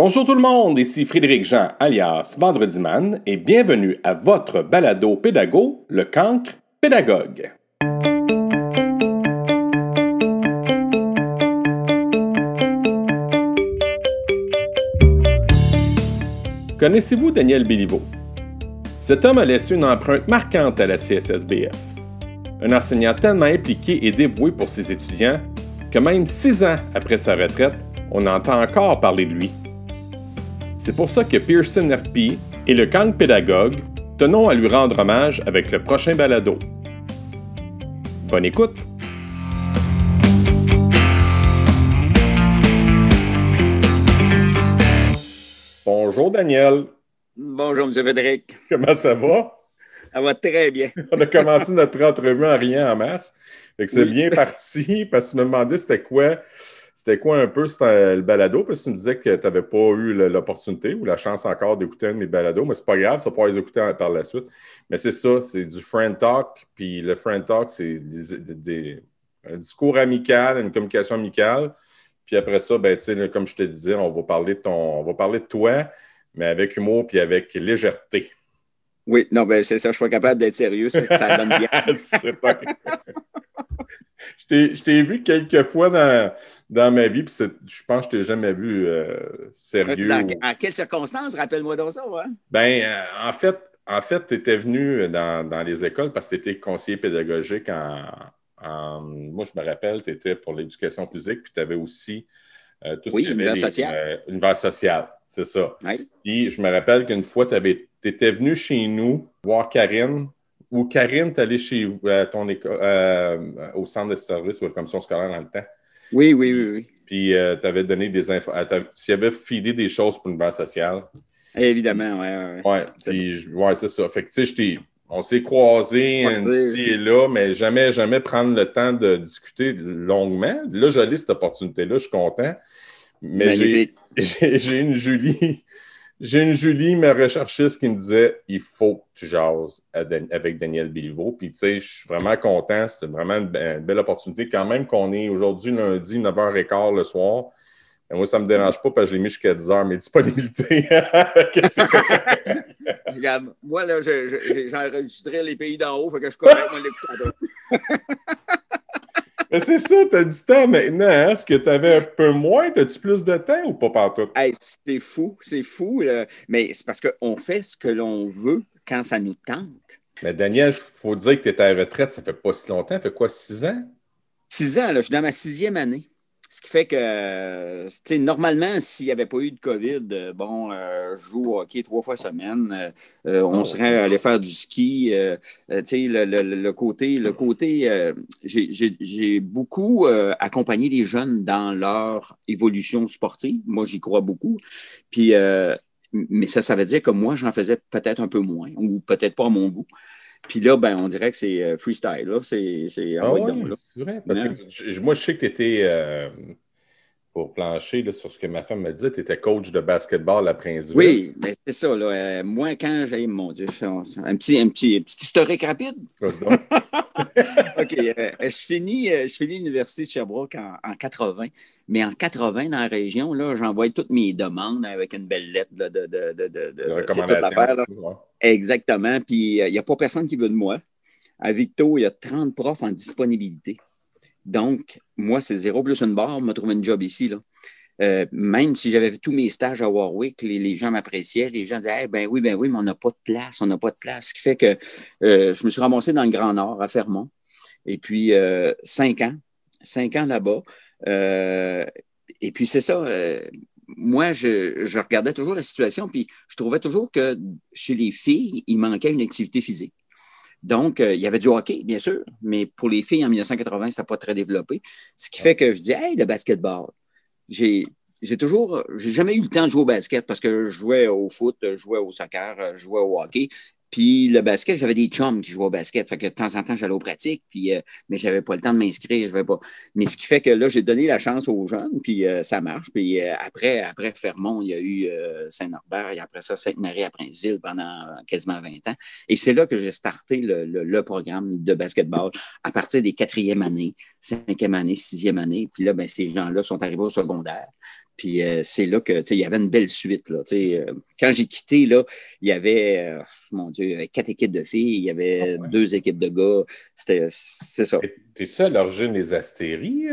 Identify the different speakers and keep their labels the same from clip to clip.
Speaker 1: Bonjour tout le monde, ici Frédéric Jean alias Vendredi Man et bienvenue à votre balado pédago, le cancre pédagogue. Connaissez-vous Daniel Béliveau? Cet homme a laissé une empreinte marquante à la CSSBF. Un enseignant tellement impliqué et dévoué pour ses étudiants que même six ans après sa retraite, on entend encore parler de lui. C'est pour ça que Pearson RP et le camp pédagogue tenons à lui rendre hommage avec le prochain balado. Bonne écoute! Bonjour Daniel.
Speaker 2: Bonjour M. Frédéric.
Speaker 1: Comment ça va?
Speaker 2: Ça va très bien.
Speaker 1: On a commencé notre entrevue en rien en masse. c'est bien parti parce que tu me demandais c'était quoi, c'était quoi un peu le balado, parce que tu me disais que tu n'avais pas eu l'opportunité ou la chance encore d'écouter un de mes balados, mais c'est pas grave, ça va pouvoir les écouter par la suite. Mais c'est ça, c'est du friend talk, puis le friend talk, c'est un discours amical, une communication amicale. Puis après ça, ben, comme je te disais, on va parler de ton, on va parler de toi, mais avec humour puis avec légèreté.
Speaker 2: Oui, non, ben c'est ça, je suis pas capable d'être sérieux, ça, ça donne bien.
Speaker 1: je t'ai vu quelques fois dans, dans ma vie, puis je pense que je t'ai jamais vu euh, sérieux.
Speaker 2: Dans, En quelles circonstances? Rappelle-moi donc ça.
Speaker 1: Ben, euh, en fait, en fait tu étais venu dans, dans, les écoles parce que tu étais conseiller pédagogique en, Moi, je me rappelle, tu étais pour l'éducation physique, puis tu avais aussi
Speaker 2: euh, tout oui, ce univers social.
Speaker 1: univers social, c'est ça. Puis je me rappelle qu'une fois, tu étais venu chez nous voir Karine, ou Karine, tu allé chez vous, à ton école, euh, au centre de service ou à la commission scolaire dans le temps?
Speaker 2: Oui, oui, oui. oui.
Speaker 1: Puis euh, tu avais donné des infos, tu avais filé des choses pour l'univers social.
Speaker 2: Évidemment, oui.
Speaker 1: Oui, ouais, ouais, c'est ça. Fait que, tu sais, on s'est croisés ici et là, mais jamais, jamais prendre le temps de discuter longuement. Là, j'ai cette opportunité-là, je suis content. Mais j'ai une Julie. J'ai une Julie, ma recherchiste, qui me disait il faut que tu jases avec Daniel Bilvaux. Puis, tu sais, je suis vraiment content. C'est vraiment une, belle opportunité. Quand même qu'on est aujourd'hui lundi, 9h15 le soir. moi, ça ne me dérange pas parce que je l'ai mis jusqu'à 10 h mes disponibilités.
Speaker 2: Regarde, moi, là, j'ai enregistré les pays d'en haut, fait que je connais moi l'écouteur.
Speaker 1: Mais c'est ça, tu as du temps maintenant. Hein? Est-ce que tu avais un peu moins? As-tu plus de temps ou pas partout?
Speaker 2: Hey, c'est fou, c'est fou. Mais c'est parce qu'on fait ce que l'on veut quand ça nous tente.
Speaker 1: Mais Daniel, il faut dire que tu es à la retraite, ça fait pas si longtemps. Ça fait quoi, six ans?
Speaker 2: Six ans, là, je suis dans ma sixième année. Ce qui fait que, tu sais, normalement, s'il n'y avait pas eu de COVID, euh, bon, euh, je joue au hockey trois fois semaine, euh, on ah serait allé faire du ski. tu sais, le, côté, le côté j'ai beaucoup accompagné les jeunes dans leur évolution sportive. Moi, j'y crois beaucoup. Puis, mais ça, ça veut dire que moi, j'en faisais peut-être un peu moins, ou peut-être pas à mon goût. Puis là, ben, on dirait que c'est euh, freestyle. Là. C'est, c'est,
Speaker 1: ah ouais, vrai. Parce que moi, je sais que tu étais, euh, pour plancher là, sur ce que ma femme me dit, tu étais coach de basketball à Princeville.
Speaker 2: Oui, ben, c'est ça. Là. Euh, moi, quand j'ai, mon Dieu, un petit, un petit, petit historique rapide. OK. je, finis, je finis l'Université de Sherbrooke en, en, 80. Mais en 80, dans la région, là, j'envoie toutes mes demandes avec une belle lettre de, de, de, de, de,
Speaker 1: de
Speaker 2: Exactement. Puis il n'y a pas personne qui veut de moi. À Victo, il y a 30 profs en disponibilité. Donc, moi, c'est zéro plus une barre, m'a trouvé un job ici. Là. Euh, même si j'avais tous mes stages à Warwick, les, gens m'appréciaient. Les gens disaient ben oui, ben oui, mais on n'a pas de place, on n'a pas de place. Ce qui fait que euh, je me suis ramassé dans le Grand Nord, à Fermont. Et puis, euh, cinq ans, cinq ans là-bas. et puis, c'est ça. moi, je, regardais toujours la situation, puis je trouvais toujours que chez les filles, il manquait une activité physique. Donc, euh, il y avait du hockey, bien sûr, mais pour les filles en 1980, c'était pas très développé. Ce qui fait que je dis, hey, le basketball. J'ai, j'ai toujours, j'ai jamais eu le temps de jouer au basket parce que je jouais au foot, je jouais au soccer, je jouais au hockey. Puis le basket, j'avais des chums qui jouaient au basket. Fait que de temps en temps, j'allais aux pratiques, puis, euh, mais j'avais pas le temps de m'inscrire. Je pas. Mais ce qui fait que là, j'ai donné la chance aux jeunes, puis euh, ça marche. Puis euh, après, après Fermont, il y a eu Saint-Norbert, et après ça, Sainte-Marie à Princeville pendant quasiment 20 ans. Et c'est là que j'ai starté le, le, programme de basketball à partir des quatrième années, cinquième année, sixième année. Puis là, ben, ces gens-là sont arrivés au secondaire. Puis euh, c'est là que il y avait une belle suite. Là, euh, quand j'ai quitté, là, il y avait, euh, mon Dieu, quatre équipes de filles, il y avait ah deux équipes de gars. C'était, c'est ça.
Speaker 1: C'est ça à l'origine des Astéries?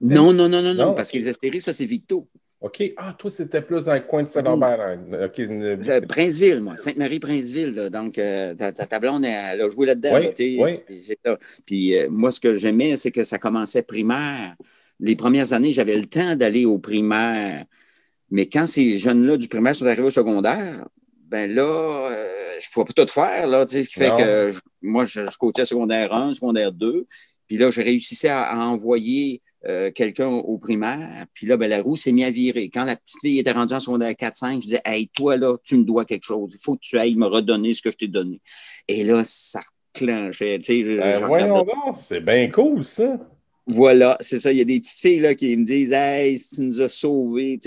Speaker 2: non, non, non, non, non, parce que les Astéries, ça, c'est Victo.
Speaker 1: OK. Ah, toi, c'était plus dans le coin de Saint-Lambert. Hein.
Speaker 2: Princeville, moi. Sainte-Marie-Princeville. Donc, ta, ta, blonde, elle a joué là-dedans.
Speaker 1: Oui, oui.
Speaker 2: Puis, moi, ce que j'aimais, c'est que ça commençait primaire les premières années, j'avais le temps d'aller au primaire. Mais quand ces jeunes-là du primaire sont arrivés au secondaire, ben là, euh, je ne pouvais pas tout faire, là, ce qui fait que moi, je, je coachais secondaire 1, secondaire 2. Puis là, je réussissais à, envoyer euh, quelqu'un au primaire. Puis là, ben, la roue s'est mise à virer. Quand la petite fille était rendue en secondaire 4-5, je disais Hey, toi, là, tu me dois quelque chose. Il faut que tu ailles me redonner ce que je t'ai donné. Et là, ça clenchait.
Speaker 1: Ben, voyons donc, c'est bien cool, ça.
Speaker 2: Voilà, c'est ça. Il y a des petites filles là, qui me disent Hey, tu nous as sauvés.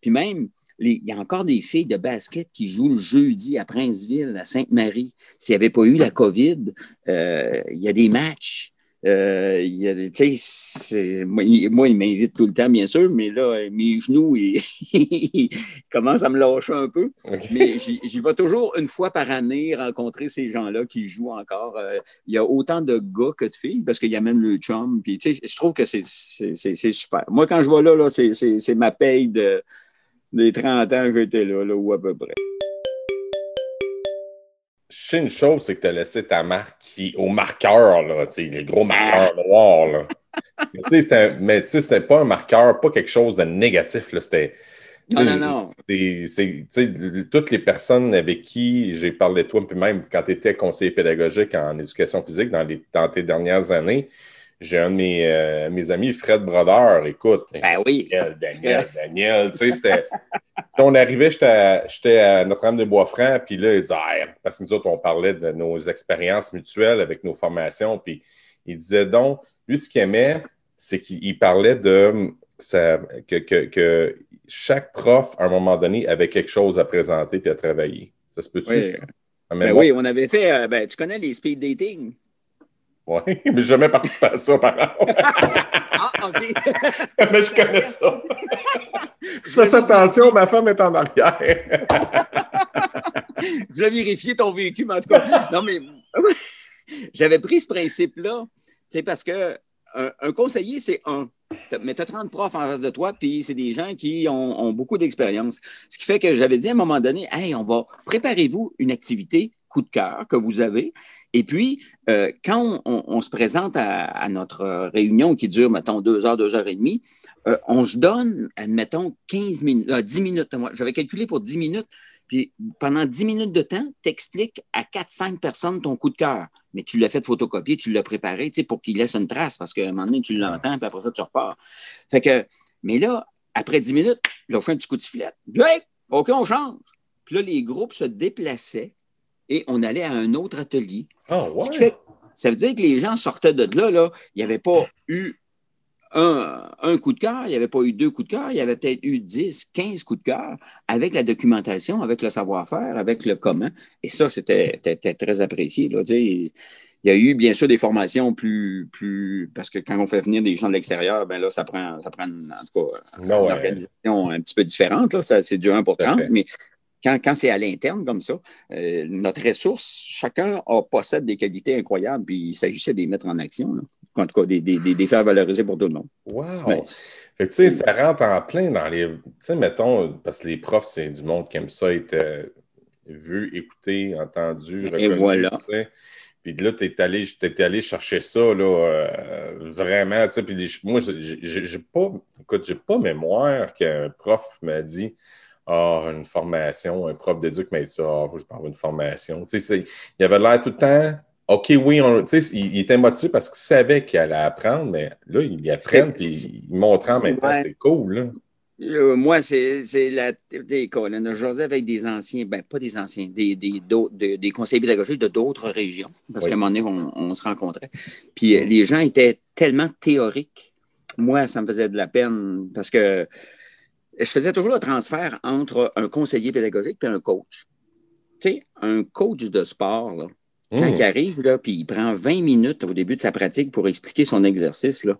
Speaker 2: Puis même, il y a encore des filles de basket qui jouent le jeudi à Princeville, à Sainte-Marie. S'il n'y avait pas eu la COVID, euh, il y a des matchs. Euh, il y a, moi, il, m'invite tout le temps, bien sûr, mais là, mes genoux, ils, commencent à me lâcher un peu. Mais j'y vais toujours une fois par année rencontrer ces gens-là qui jouent encore. Euh, il y a autant de gars que de filles parce qu'ils amènent le chum. Puis, je trouve que c'est super. Moi, quand je vais là, là c'est ma paye de, des 30 ans que j'étais là, là, ou à peu près
Speaker 1: sais une chose, c'est que tu as laissé ta marque au marqueur, là, les gros marqueurs noirs. Là. mais tu sais, c'était pas un marqueur, pas quelque chose de négatif. C'était.
Speaker 2: Non, non, non.
Speaker 1: toutes les personnes avec qui j'ai parlé de toi, puis même quand tu étais conseiller pédagogique en éducation physique dans, les, dans tes dernières années, j'ai un de mes, euh, mes, amis, Fred Brodeur, écoute.
Speaker 2: Ben oui.
Speaker 1: Daniel, Daniel, Daniel. tu sais, c'était. on arrivait, j'étais à, Notre-Dame-de-Bois-Franc, puis là, il disait, ah, parce que nous autres, on parlait de nos expériences mutuelles avec nos formations, puis il disait donc, lui, ce qu'il aimait, c'est qu'il parlait de ça, que, que, que, chaque prof, à un moment donné, avait quelque chose à présenter puis à travailler. Ça se peut-tu?
Speaker 2: Oui. Ben oui, on avait fait, euh, ben, tu connais les speed dating?
Speaker 1: Oui, mais jamais participé à ça, par exemple.
Speaker 2: ah, OK.
Speaker 1: mais je connais ça. je fais attention, ma femme est en arrière.
Speaker 2: Vous avez vérifié ton véhicule, mais en tout cas. Non, mais j'avais pris ce principe-là, c'est parce que un, conseiller, c'est un. Mais tu as 30 profs en face de toi, puis c'est des gens qui ont, ont beaucoup d'expérience. Ce qui fait que j'avais dit à un moment donné, hey, on va, préparez-vous une activité coup de cœur que vous avez. Et puis, euh, quand on, se présente à, notre réunion qui dure, mettons, deux heures, deux heures et demie, euh, on se donne, admettons, 15 minutes, 10 euh, minutes. J'avais calculé pour 10 minutes. Puis pendant 10 minutes de temps, tu expliques à 4-5 personnes ton coup de cœur. Mais tu l'as fait photocopier, tu l'as préparé pour qu'il laisse une trace parce qu'à un moment donné, tu l'entends, puis après ça, tu repars. Fait que, mais là, après 10 minutes, là, on fait un petit coup de sifflet. OK, on change. Puis là, les groupes se déplaçaient et on allait à un autre atelier.
Speaker 1: Ah,
Speaker 2: ça veut dire que les gens sortaient de là, là il n'y avait pas eu un, coup de cœur, il n'y avait pas eu deux coups de cœur, il y avait peut-être eu 10, 15 coups de cœur avec la documentation, avec le savoir-faire, avec le comment. Et ça, c'était très apprécié. Là, il y a eu bien sûr des formations plus, plus. Parce que quand on fait venir des gens de l'extérieur, ben là, ça prend, ça prend en tout cas une organisation un petit peu différente. C'est du 1 pour 30. Mais quand, c'est à l'interne comme ça, euh, notre ressource, chacun a, possède des qualités incroyables, puis il s'agissait de les mettre en action. En tout cas, des, des, faire valoriser pour tout le monde.
Speaker 1: Wow! tu sais, ça rentre en plein dans les. Tu sais, mettons, parce que les profs, c'est du monde qui aime ça être euh, vu, écouté, entendu,
Speaker 2: reconnu. Et voilà.
Speaker 1: Puis là, tu es allé, allé chercher ça, là, euh, vraiment. Puis moi, j'ai pas, écoute, j'ai pas mémoire qu'un prof m'a dit ah, une formation, un prof d'éduc m'a dit ça, ah, je parle d'une formation. Tu sais, il avait l'air tout le temps, OK, oui, tu sais, il, était motivé parce qu'il savait qu'il allait apprendre, mais là, il apprend et il montre en même temps, c'est cool.
Speaker 2: moi, c'est la. On a avec des anciens, ben pas des anciens, des, des, des conseillers pédagogiques de d'autres régions, parce qu'à un moment donné, on, se rencontrait. Puis euh, les gens étaient tellement théoriques. Moi, ça me faisait de la peine parce que je faisais toujours le transfert entre un conseiller pédagogique et un coach. Tu sais, un coach de sport, là, quand hmm. il arrive, là, puis il prend 20 minutes au début de sa pratique pour expliquer son exercice, là.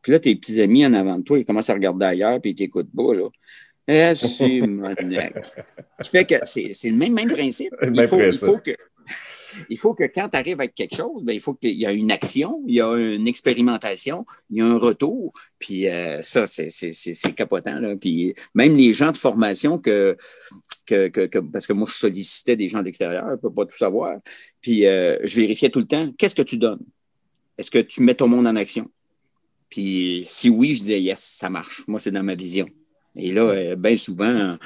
Speaker 2: Puis là, tes petits amis en avant de toi, ils commencent à regarder ailleurs, puis ils t'écoutent pas, là. Simonac. qui fait que c'est le même, même principe. Il faut, il faut que il faut que quand tu arrives avec quelque chose, bien, il faut qu'il y ait une action, il y a une expérimentation, il y a un retour. Puis euh, ça, c'est capotant. Là. Puis même les gens de formation que, que, que, parce que moi, je sollicitais des gens de l'extérieur, je ne peux pas tout savoir. Puis euh, je vérifiais tout le temps, qu'est-ce que tu donnes? Est-ce que tu mets ton monde en action? Puis si oui, je disais, yes, ça marche. Moi, c'est dans ma vision. Et là, euh, bien souvent,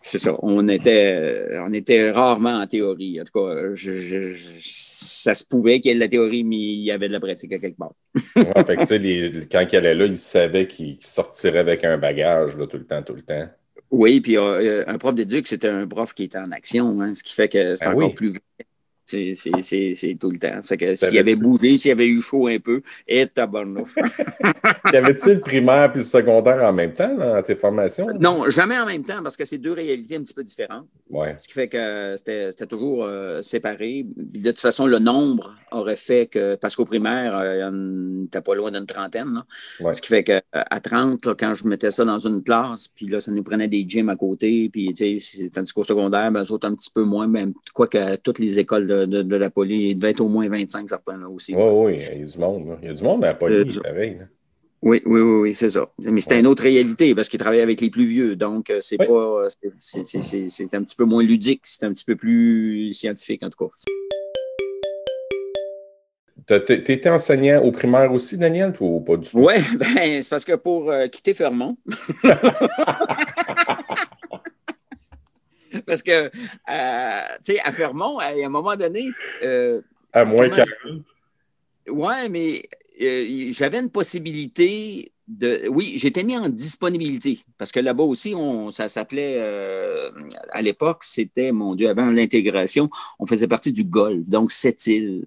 Speaker 2: c'est ça. On était, on était rarement en théorie. En tout cas, ça se pouvait qu'il y ait de la théorie, mais il y avait de la pratique à quelque part.
Speaker 1: fait que, quand il allait là, il savait qu'il sortirait avec un bagage là, tout le temps, tout le temps.
Speaker 2: Oui, puis euh, un prof d'éduc, c'était un prof qui était en action, hein, ce qui fait que c'est ben encore plus c'est tout le temps. que s'il avait bougé, s'il avait eu chaud un peu, et tabarnouf.
Speaker 1: y avait-tu le primaire puis le secondaire en même temps dans tes formations?
Speaker 2: Non, jamais en même temps parce que c'est deux réalités un petit peu différentes. Ce qui fait que c'était toujours euh, séparé. De toute façon, le nombre aurait fait que, parce qu'au primaire, euh, t'es pas loin d'une trentaine. Ce qui fait qu'à 30, quand je mettais ça dans une classe, puis là, ça nous prenait des gyms à côté, puis tandis qu'au secondaire, ben, un petit peu moins, même quoi que toutes les écoles de de, la police. Il devait être au moins 25 certains là aussi.
Speaker 1: Oui, oui, il y a du monde. Il y a du monde à la police, euh, pareil.
Speaker 2: Oui, oui, oui, oui c'est ça. Mais c'était une autre réalité parce qu'il travaillait avec les plus vieux. Donc, euh, c'est pas. C'est un petit peu moins ludique, c'est un petit peu plus scientifique, en tout cas.
Speaker 1: Tu étais enseignant au primaire aussi, Daniel, ou pas du tout?
Speaker 2: Oui, ben, c'est parce que pour euh, quitter Fermont, Parce que, euh, tu sais, à Fermont, à un moment donné.
Speaker 1: Euh, à moins 40.
Speaker 2: Oui, mais euh, j'avais une possibilité de. Oui, j'étais mis en disponibilité parce que là-bas aussi, on, ça s'appelait. à l'époque, c'était, mon Dieu, avant l'intégration, on faisait partie du Golfe, donc cette île.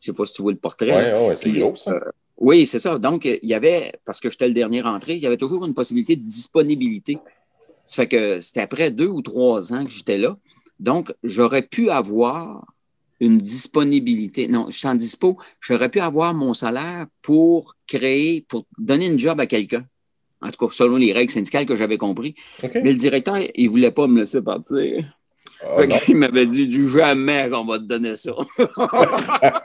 Speaker 2: Je ne sais pas si tu vois le portrait.
Speaker 1: Oui, ouais, c'est gros, ça.
Speaker 2: oui, c'est ça. Donc, il y avait, parce que j'étais le dernier rentré, il y avait toujours une possibilité de disponibilité. Ça fait que c'était après deux ou trois ans que j'étais là. Donc, j'aurais pu avoir une disponibilité. Non, je suis en dispo. J'aurais pu avoir mon salaire pour créer, pour donner une job à quelqu'un. En tout cas, selon les règles syndicales que j'avais compris. Mais le directeur, il ne voulait pas me laisser partir. Ah, il m'avait dit du jamais qu'on va te donner ça.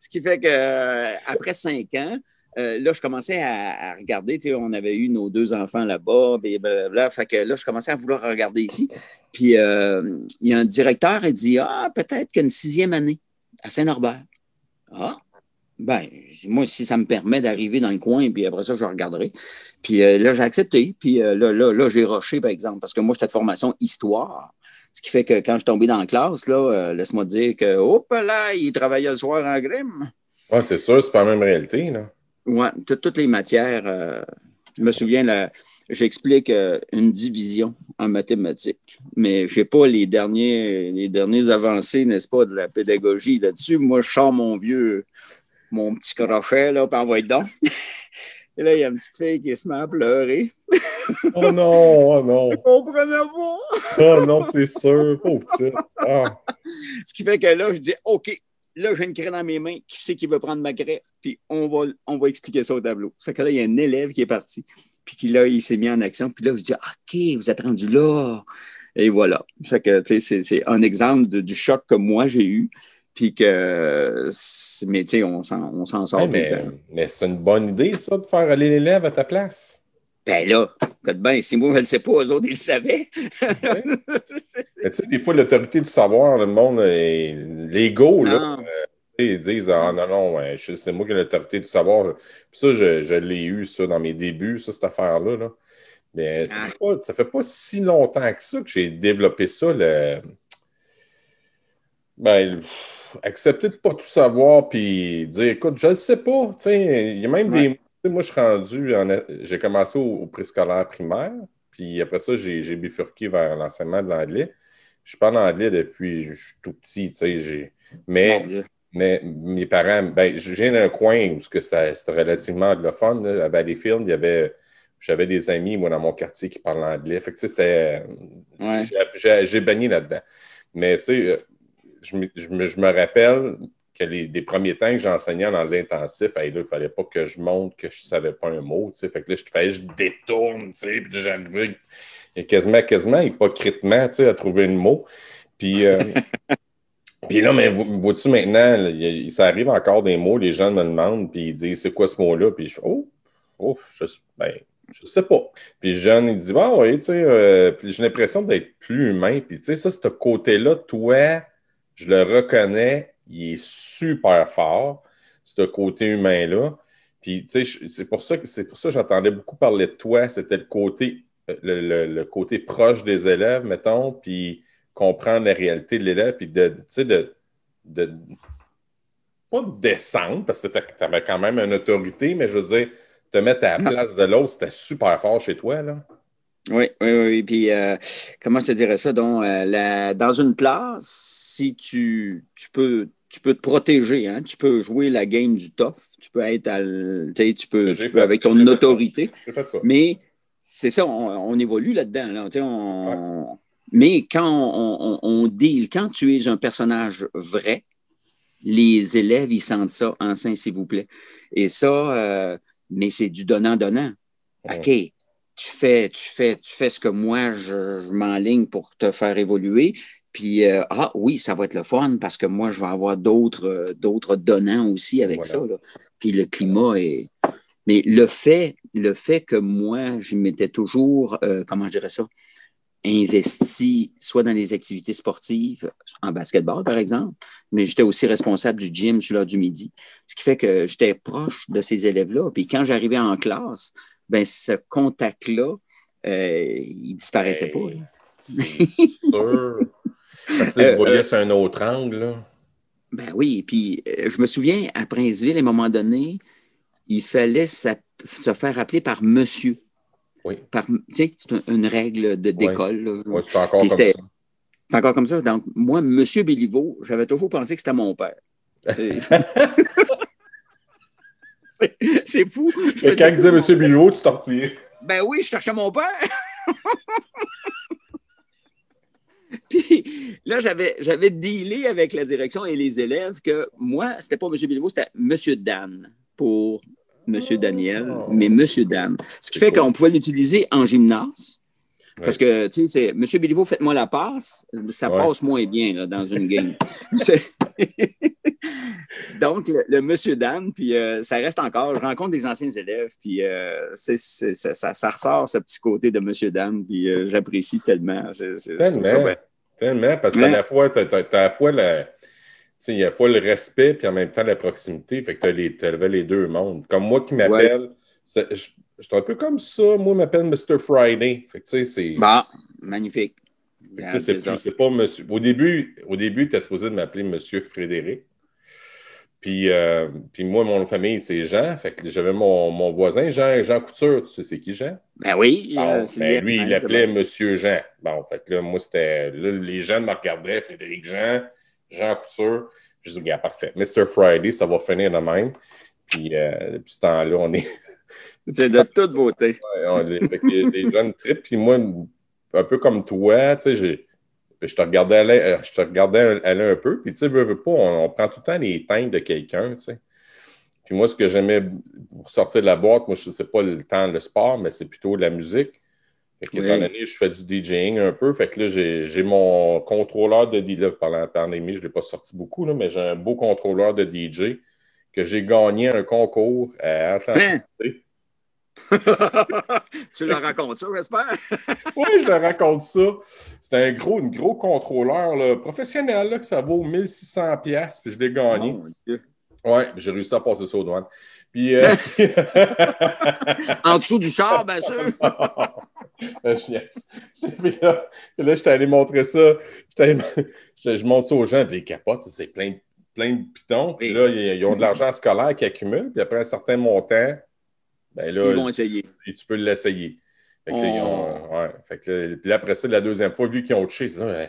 Speaker 2: Ce qui fait que euh, après cinq ans, euh, là, je commençais à, regarder, on avait eu nos deux enfants là-bas, blablabla. Fait que là, je commençais à vouloir regarder ici. Puis, euh, il y a un directeur, il dit Ah, peut-être qu'une sixième année à Saint-Norbert. Ah, ben, moi, si ça me permet d'arriver dans le coin, puis après ça, je regarderai. Puis euh, là, j'ai accepté. Puis là, là, là j'ai rushé, par exemple, parce que moi, j'étais de formation histoire. Ce qui fait que quand je suis tombé dans la classe, là, laisse-moi dire que, hop là, il travaillait le soir en grime.
Speaker 1: Oui, c'est sûr, c'est pas la même réalité, là.
Speaker 2: Oui, toutes les matières. Euh, je me souviens, j'explique euh, une division en mathématiques, mais je n'ai pas les derniers, les derniers avancées, n'est-ce pas, de la pédagogie là-dessus. Moi, je sors mon vieux, mon petit crochet, là, puis envoie donc. Et là, il y a une petite fille qui se met à pleurer.
Speaker 1: oh non, oh non.
Speaker 2: On prenait pas?
Speaker 1: oh non, c'est sûr, pauvre ah.
Speaker 2: Ce qui fait que là, je dis, OK, Là, j'ai une craie dans mes mains. Qui c'est qui veut prendre ma craie? Puis on va, on va expliquer ça au tableau. Ça fait que là, il y a un élève qui est parti. Puis qui, là, il s'est mis en action. Puis là, je dis, OK, vous êtes rendu là. Et voilà. Ça fait que, tu sais, c'est un exemple du choc que moi, j'ai eu. Puis que, mais tu sais, on s'en sort.
Speaker 1: mais, mais c'est une bonne idée, ça, de faire aller l'élève à ta place.
Speaker 2: Ben là, ben, si moi je ne le sais pas, eux autres, ils le savaient.
Speaker 1: tu sais, des fois, l'autorité du savoir, le monde, l'ego, là, euh, ils disent Ah non, non, c'est moi qui ai l'autorité du savoir. Puis ça, je, l'ai eu, ça, dans mes débuts, ça, cette affaire-là. Là. Mais ça, ah. fait pas, fait pas si longtemps que ça que j'ai développé ça. Le... Ben, accepter de ne pas tout savoir, puis dire Écoute, je ne sais pas. Il y a même des moi, je suis rendu, j'ai commencé au, préscolaire primaire, puis après ça, j'ai bifurqué vers l'enseignement de l'anglais. Je parle anglais depuis je suis tout petit, tu sais, mais, mais mes parents, ben, je viens d'un coin où c'était relativement anglophone, là, à Valleyfield, il y avait, j'avais des amis, moi, dans mon quartier qui parlent anglais. Fait que, tu sais, c'était, j'ai baigné là-dedans. Mais, tu sais, je me, je me rappelle que les, premiers temps que j'enseignais dans l'intensif, il ne fallait pas que je montre que je ne savais pas un mot. Fait que là, je fallait je détourne, puis j'arrivais quasiment, quasiment hypocritement à trouver un mot. Puis, euh, puis là, mais vois-tu maintenant, ça arrive encore des mots, les gens me demandent, puis ils disent c'est quoi ce mot-là? Puis je Oh, oh, je, ben, je sais pas. Puis le jeune, il dit Ah oui, tu sais, euh, j'ai l'impression d'être plus humain. Puis tu sais, ça, ce côté-là, toi, je le reconnais, il est super fort, ce côté humain-là. Puis tu sais, c'est pour ça que c'est pour ça que j'entendais beaucoup parler de toi. C'était le côté, euh, le, côté proche des élèves, mettons, puis comprendre la réalité de l'élève, puis de, tu sais, de, de pas de descendre, parce que tu avais quand même une autorité, mais je veux dire, te mettre à la place de l'autre, c'était super fort chez toi, là.
Speaker 2: Oui, oui, oui. Puis, euh, comment je te dirais ça? Donc, euh, dans une classe, si tu, tu, peux, tu peux te protéger, hein? tu peux jouer la game du tough, tu peux être à, tu peux, tu peux avec ton autorité. Mais c'est ça, on, évolue là-dedans. on, Mais quand on, on, deal, quand tu es un personnage vrai, les élèves, ils sentent ça, sein, s'il vous plaît. Et ça, euh, mais c'est du donnant-donnant. OK, tu fais, tu, fais, tu fais ce que moi, je, m'enligne pour te faire évoluer. Puis, euh, ah oui, ça va être le fun parce que moi, je vais avoir d'autres, euh, d'autres donnants aussi avec ça. Puis le climat est. Mais le fait, le fait que moi, je m'étais toujours, euh, comment je dirais ça, investi soit dans les activités sportives, en basketball par exemple, mais j'étais aussi responsable du gym sur l'heure du midi. Ce qui fait que j'étais proche de ces élèves-là. Puis quand j'arrivais en classe, ben ce contact-là, il disparaissait pas.
Speaker 1: C'est sûr. Parce que vous voyez sur un autre angle.
Speaker 2: Ben oui, puis euh, je me souviens, à Princeville, à un moment donné, il fallait se faire appeler par monsieur.
Speaker 1: Oui.
Speaker 2: c'est une règle d'école.
Speaker 1: Oui, c'est encore comme ça.
Speaker 2: C'est encore comme ça. Donc, moi, M. Béliveau, j'avais toujours pensé que c'était mon père. c'est fou.
Speaker 1: Et quand il disait M. Béliveau, tu t'en.
Speaker 2: Ben oui, je cherchais mon père. Puis là, j'avais, j'avais dealé avec la direction et les élèves que moi, c'était pas M. Béliveau, c'était M. Dan pour M. Daniel, oh. mais M. Dan. Ce qui fait qu'on pouvait l'utiliser en gymnase. Parce que, tu sais, M. Béliveau, faites-moi la passe, ça passe moins bien là, dans une game. Donc, le, M. Dan, puis euh, ça reste encore. Je rencontre des anciens élèves, puis euh, ça, ça, ressort ce petit côté de M. Dan, puis euh, j'apprécie tellement.
Speaker 1: tellement, tellement, parce qu'à la fois, tu as, à la fois la il y a fois le respect puis en même temps la proximité. Fait que tu as, les deux mondes. Comme moi qui m'appelle, je, suis un peu comme ça. Moi, je m'appelle Mr. Friday. Fait que c'est.
Speaker 2: Bah, magnifique.
Speaker 1: c'est pas monsieur. Au début, au début tu es supposé de m'appeler Monsieur Frédéric. Puis, euh, puis moi, mon famille, c'est Jean. Fait que j'avais mon, mon, voisin, Jean, Jean Couture. Tu sais, c'est qui, Jean?
Speaker 2: Ben oui.
Speaker 1: Euh, ben lui, il l'appelait Monsieur Jean. Bon, fait que là, moi, c'était. les gens me regardaient, Frédéric Jean. Jean Couture. Je dis, regarde, parfait. Mr. Friday, ça va finir de même. Puis, euh, depuis ce temps-là, on est.
Speaker 2: C'est de toute beauté.
Speaker 1: ouais, on est, les jeunes tripes. Puis moi, un peu comme toi, tu sais, je te regardais aller, euh, je te regardais aller un peu. Puis, tu sais, veux, veux pas, on, prend tout le temps les teintes de quelqu'un, tu sais. Puis moi, ce que j'aimais pour sortir de la boîte, moi, je sais pas le temps, le sport, mais c'est plutôt la musique. Fait que, étant donné je fais du DJing un peu, fait que là, j'ai mon contrôleur de DJ. Pendant la pandémie, je ne l'ai pas sorti beaucoup, là, mais j'ai un beau contrôleur de DJ que j'ai gagné un concours à Atlantique. Hein?
Speaker 2: tu le racontes ça, j'espère?
Speaker 1: oui, je le raconte ça. C'est un gros, gros contrôleur là, professionnel là, que ça vaut 1600$, puis je l'ai gagné. oui, j'ai réussi à passer ça aux douanes. Puis, euh,
Speaker 2: en dessous du char, bien sûr.
Speaker 1: là, là j'étais allé montrer ça. Je, montre ça aux gens, puis les capotes, c'est plein, plein de pitons. Puis là, ils, ont de l'argent scolaire qui accumule, puis après un certain montant, ben là,
Speaker 2: ils vont essayer.
Speaker 1: Et tu peux l'essayer. Fait que, puis après ça, la deuxième fois, vu qu'ils ont touché, ça va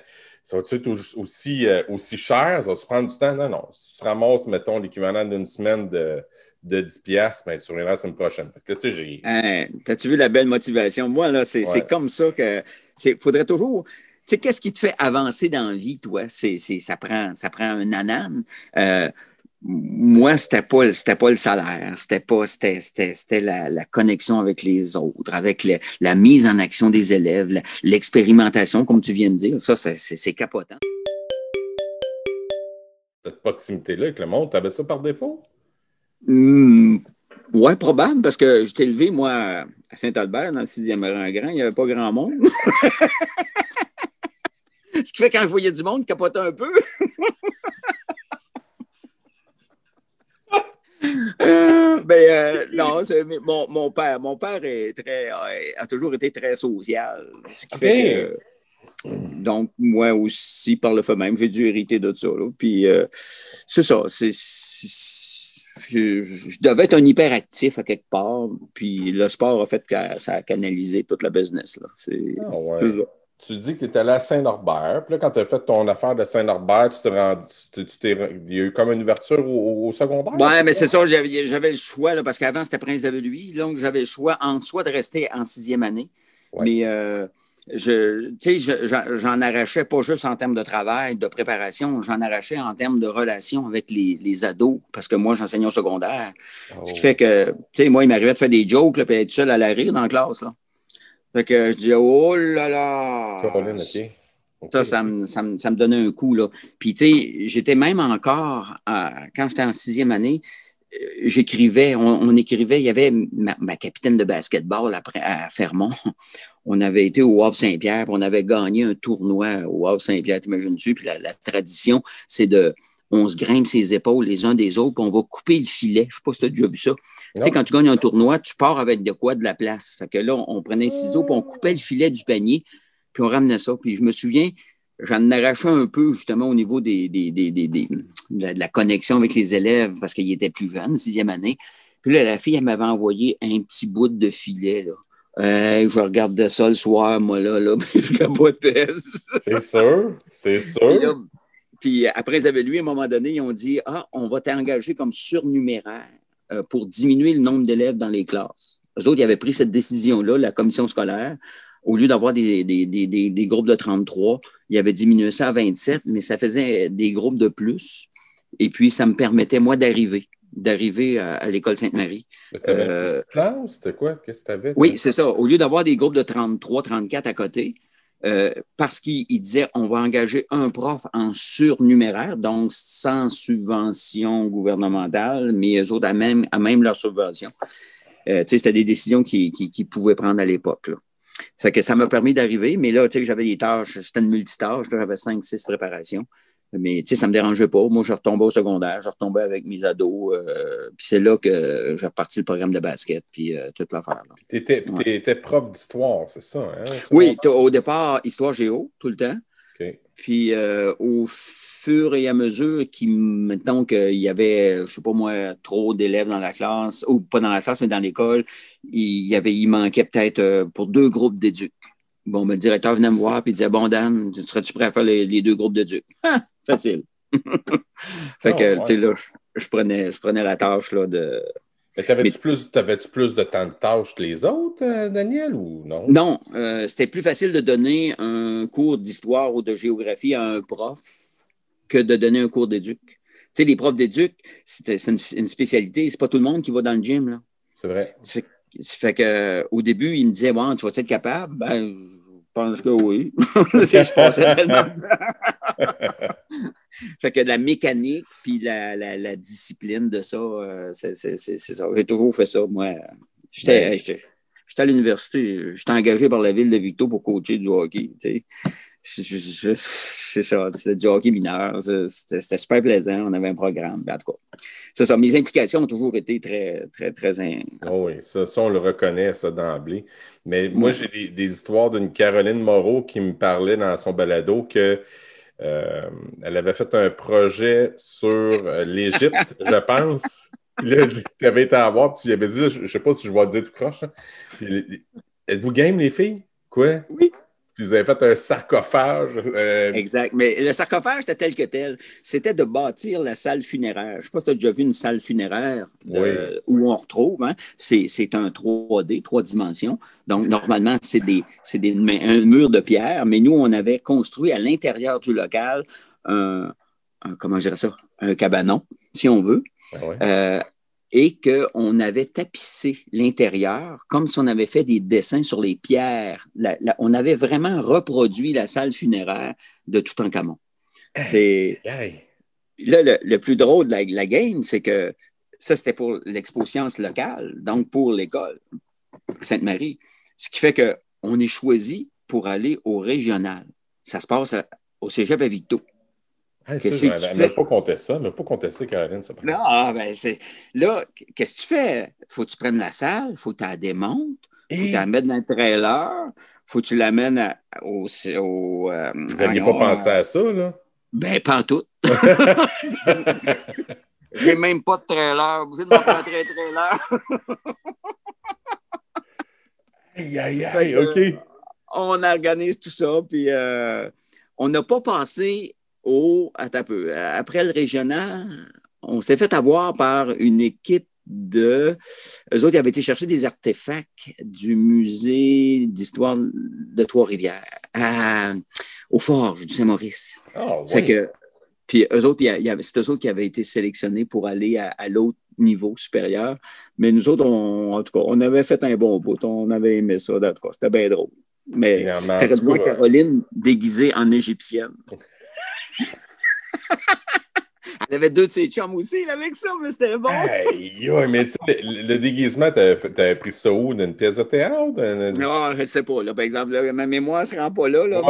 Speaker 1: être aussi, euh, aussi cher? Ça va se prendre du temps? Non, non. Si tu ramasses, mettons, l'équivalent d'une semaine de, de 10 pièces ben, tu reviendras la semaine prochaine.
Speaker 2: tu hein, As-tu vu la belle motivation? Moi, là, c'est comme ça que il faudrait toujours. Tu sais, qu'est-ce qui te fait avancer dans la vie, toi? C'est, ça, prend, ça prend un anane. Euh, moi, c'était pas, c'était pas le salaire, c'était pas, c'était, la, connexion avec les autres, avec la mise en action des élèves, l'expérimentation, comme tu viens de dire. Ça, c'est, capotant.
Speaker 1: Cette proximité-là avec le monde, tu avais ça par défaut?
Speaker 2: Mmh, oui, probable, parce que j'étais élevé, moi, à Saint-Albert, dans le 6e rang grand, il n'y avait pas grand monde. Ce qui fait quand je voyais du monde, capotait un peu. Euh, ben, euh, non, mon, mon, père, mon père est très, a toujours été très social. Ce qui fait donc, moi aussi, par le fait même, j'ai dû hériter de ça. Puis, euh, c'est ça. C'est, je, devais être un hyperactif à quelque part. Puis, le sport a fait que ça a canalisé toute la business. Là. C'est,
Speaker 1: ah ouais tu dis que tu étais allé à Saint-Norbert. Puis là, quand tu as fait ton affaire de Saint-Norbert, tu t'es rendu. Tu, il y a eu comme une ouverture au, secondaire?
Speaker 2: Oui, mais c'est ça. J'avais, le choix, là, parce qu'avant, c'était Prince lui. Donc, j'avais le choix en soit de rester en sixième année. Mais euh, je, j'en arrachais pas juste en termes de travail, de préparation, j'en arrachais en termes de relations avec les, les ados, parce que moi, j'enseignais au secondaire. Ce qui oh. fait que, tu sais, moi, il m'arrivait de faire des jokes, là, puis être seul à la rire dans la classe. Là. Fait que je dis, oh là là! Ça, ça me, ça, me, ça me, donnait un coup. Là. Puis, tu sais, j'étais même encore, quand j'étais en sixième année, euh, j'écrivais, on, écrivait, il y avait ma, capitaine de basketball après, à Fermont. On avait été au Havre Saint-Pierre, on avait gagné un tournoi au Havre Saint-Pierre, t'imagines-tu? Puis la, la tradition, c'est de, on se grimpe ses épaules les uns des autres, puis on va couper le filet. Je sais pas si tu as déjà vu ça. Tu sais, quand tu gagnes un tournoi, tu pars avec de quoi de la place. Fait que là, on, prenait un ciseau, puis on coupait le filet du panier, puis on ramenait ça. Puis je me souviens, j'en arrachais un peu justement au niveau des, des, des, de, la, connexion avec les élèves parce qu'ils étaient plus jeunes, sixième année. Puis là, la fille, elle m'avait envoyé un petit bout de filet. Là. je regardais ça le soir, moi, là, là je capotais.
Speaker 1: C'est sûr, c'est sûr.
Speaker 2: Puis après lui, à un moment donné, ils ont dit Ah, on va t'engager comme surnuméraire euh, pour diminuer le nombre d'élèves dans les classes. Eux autres, ils avaient pris cette décision-là, la commission scolaire. Au lieu d'avoir des, des, groupes de 33, ils avaient diminué ça à 27, mais ça faisait des groupes de plus. Et puis, ça me permettait, moi, d'arriver d'arriver à, l'école Sainte-Marie.
Speaker 1: Euh, classe, c'était quoi? Qu'est-ce que tu avais?
Speaker 2: Oui, c'est ça. Au lieu d'avoir des groupes de 33, 34 à côté, euh, parce qu'il disait on va engager un prof en surnuméraire, donc sans subvention gouvernementale, mais eux autres à même, à leur subvention. Euh, c'était des décisions qu'ils qui, pouvaient prendre à l'époque. Ça que ça m'a permis d'arriver, mais là, j'avais des tâches, c'était une multitâche, j'avais cinq, six préparations. Mais tu sais, ça ne me dérangeait pas. Moi, je retombais au secondaire, je retombais avec mes ados. Euh, puis c'est là que j'ai reparti le programme de basket, puis euh, toute l'affaire.
Speaker 1: Tu étais, prof d'histoire, c'est ça? Hein?
Speaker 2: Oui, au départ, histoire géo, tout le temps. Puis euh, au fur et à mesure qu'il maintenant qu'il y avait, je ne sais pas moi, trop d'élèves dans la classe, ou pas dans la classe, mais dans l'école, il, y avait, il manquait peut-être pour deux groupes d'éducs. Bon, ben, le directeur venait me voir et disait Bon, Dan, serais-tu prêt à faire les, deux groupes d'éducs? facile. fait que, tu sais, là, je prenais, je prenais la tâche là, de.
Speaker 1: Mais t'avais-tu plus, plus de temps de tâche que les autres, euh, Daniel, ou non?
Speaker 2: Non, euh, c'était plus facile de donner un cours d'histoire ou de géographie à un prof que de donner un cours d'éduc. Tu sais, les profs d'éduc, c'est une, une, spécialité, c'est pas tout le monde qui va dans le gym, là.
Speaker 1: C'est vrai.
Speaker 2: Ça fait, que, au début, il me disait, ouais, tu vas être capable? Ben, pense que oui. je passais tellement de temps. Fait que la mécanique puis la, la, la discipline de ça, euh, c'est ça. J'ai toujours fait ça, moi. J'étais à l'université, j'étais engagé par la ville de Victo pour coacher du hockey. Tu sais. C'est ça, c'était du hockey mineur. C'était super plaisant. On avait un programme. En tout cas, c'est ça. Mes implications ont toujours été très, très, très.
Speaker 1: Oh oui, ça, on le reconnaît, ça, d'emblée. Mais moi, j'ai des, histoires d'une Caroline Moreau qui me parlait dans son balado que. Euh, elle avait fait un projet sur euh, l'Égypte, je pense. Puis là, tu avais été à voir, puis tu avais dit, je ne sais pas si je vais te dire tout croche. Êtes-vous game, les filles? Quoi?
Speaker 2: Oui.
Speaker 1: Puis vous avez fait un sarcophage.
Speaker 2: Euh, exact. Mais le sarcophage, c'était tel que tel. C'était de bâtir la salle funéraire. Je ne sais pas si tu as déjà vu une salle funéraire où on retrouve. Hein? C'est un 3D, trois dimensions. Donc, normalement, c'est des, des, un mur de pierre, mais nous, on avait construit à l'intérieur du local un, comment je dirais ça, un cabanon, si on veut. Ah et qu'on avait tapissé l'intérieur comme si on avait fait des dessins sur les pierres. on avait vraiment reproduit la salle funéraire de Toutankhamon. C'est là le, plus drôle de la, game, c'est que ça c'était pour l'expo science locale, donc pour l'école Sainte-Marie, ce qui fait que on est choisi pour aller au régional. Ça se passe au Cégep à Victo
Speaker 1: elle n'a pas compté ça. Elle n'a pas ça, Caroline.
Speaker 2: non, ben c'est... là, qu'est-ce que tu fais? Faut que tu prennes la salle, faut que tu la démontes, faut que tu la mettes dans le trailer, faut que tu l'amènes au. au
Speaker 1: euh, Vous n'aviez pas pensé à ça, là?
Speaker 2: Ben, pas en tout. J'ai même pas de trailer. Vous êtes dans un trailer.
Speaker 1: aïe, aïe, aïe, OK.
Speaker 2: On organise tout ça, puis euh, on n'a pas passé au, peu, après le régional, on s'est fait avoir par une équipe de. Eux autres, ils avaient été chercher des artefacts du musée d'histoire de Trois-Rivières, au Forge du Saint-Maurice.
Speaker 1: Oh,
Speaker 2: que. Puis eux autres, c'est eux autres qui avaient été sélectionnés pour aller à, l'autre niveau supérieur. Mais nous autres, on, en tout cas, on avait fait un bon bout. On avait aimé ça. En tout cas, c'était bien drôle. Mais tu aurais Caroline déguisée en égyptienne. Elle avait deux de ses chums aussi avec ça, mais c'était bon.
Speaker 1: mais tu sais, le, déguisement, t'avais pris ça où? D'une pièce de théâtre?
Speaker 2: Non, je sais pas. Là, par exemple, ma mémoire ne se rend pas là. là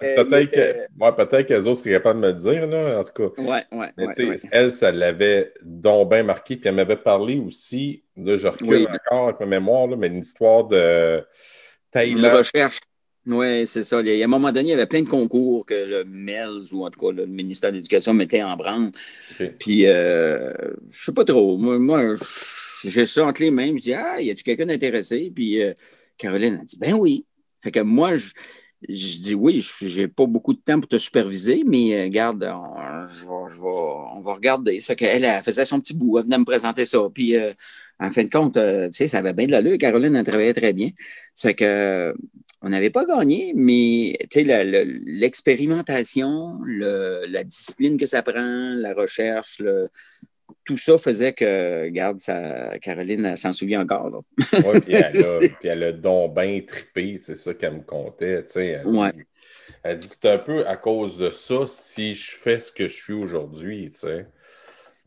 Speaker 1: peut-être que, qu'elles autres seraient capables de me le dire, là, en tout cas.
Speaker 2: Oui, oui.
Speaker 1: Mais tu sais, elle, ça l'avait donc bien marqué. Puis elle m'avait parlé aussi, là, je recule encore avec ma mémoire, là, mais une histoire de
Speaker 2: Thaïlande. Une recherche. Oui, c'est ça. Il y a un moment donné, il y avait plein de concours que le MELS ou en tout cas le ministère de l'Éducation mettait en branle. Puis, euh, je sais pas trop. Moi, j'ai ça entre les mains. Je dis, ah, y a-tu quelqu'un d'intéressé? Puis, euh, Caroline a dit, ben oui. Fait que moi, je, je dis oui, j'ai pas beaucoup de temps pour te superviser, mais euh, garde, on, je on va regarder. Fait qu'elle elle faisait son petit bout, elle venait me présenter ça. Puis, euh, en fin de compte, tu sais, ça avait bien de l'allure. Caroline, elle travaillait très bien. Fait que on n'avait pas gagné, mais l'expérimentation, la discipline que ça prend, la recherche, tout ça faisait que, regarde, ça, Caroline s'en souvient encore.
Speaker 1: Oui, puis elle, a, donc bien trippé, c'est ça qu'elle me contait. Elle,
Speaker 2: ouais.
Speaker 1: elle dit c'est un peu à cause de ça si je fais ce que je suis aujourd'hui.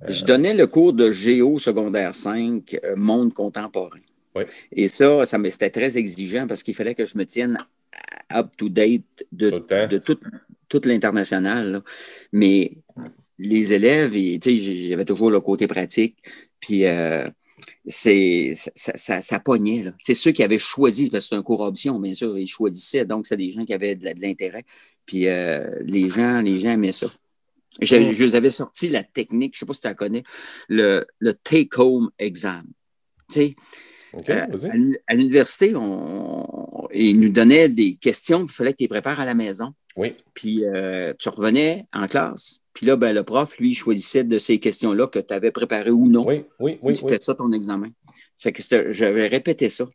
Speaker 2: Je donnais le cours de Géo secondaire 5, euh, monde contemporain. Et ça, ça c'était très exigeant parce qu'il fallait que je me tienne up-to-date de, de tout, toute l'international. Mais les élèves, j'avais toujours le côté pratique. Puis euh, c'est, ça, ça, pognait. C'est ceux qui avaient choisi, parce que c'est un cours option, bien sûr, ils choisissaient. Donc, c'est des gens qui avaient de, l'intérêt. Puis euh, les, gens, les gens aimaient ça. Je, je, vous avais sorti la technique, je ne sais pas si tu la connais, le, le take-home exam. Tu sais,
Speaker 1: euh,
Speaker 2: à l'université, on, ils nous donnaient des questions, il fallait que tu les prépares à la maison.
Speaker 1: Oui.
Speaker 2: Puis euh, tu revenais en classe. Puis là, ben, le prof, lui, choisissait de ces questions-là que tu avais préparées ou non.
Speaker 1: Oui, oui, oui.
Speaker 2: C'était ça ton examen. Fait que j'avais répété ça.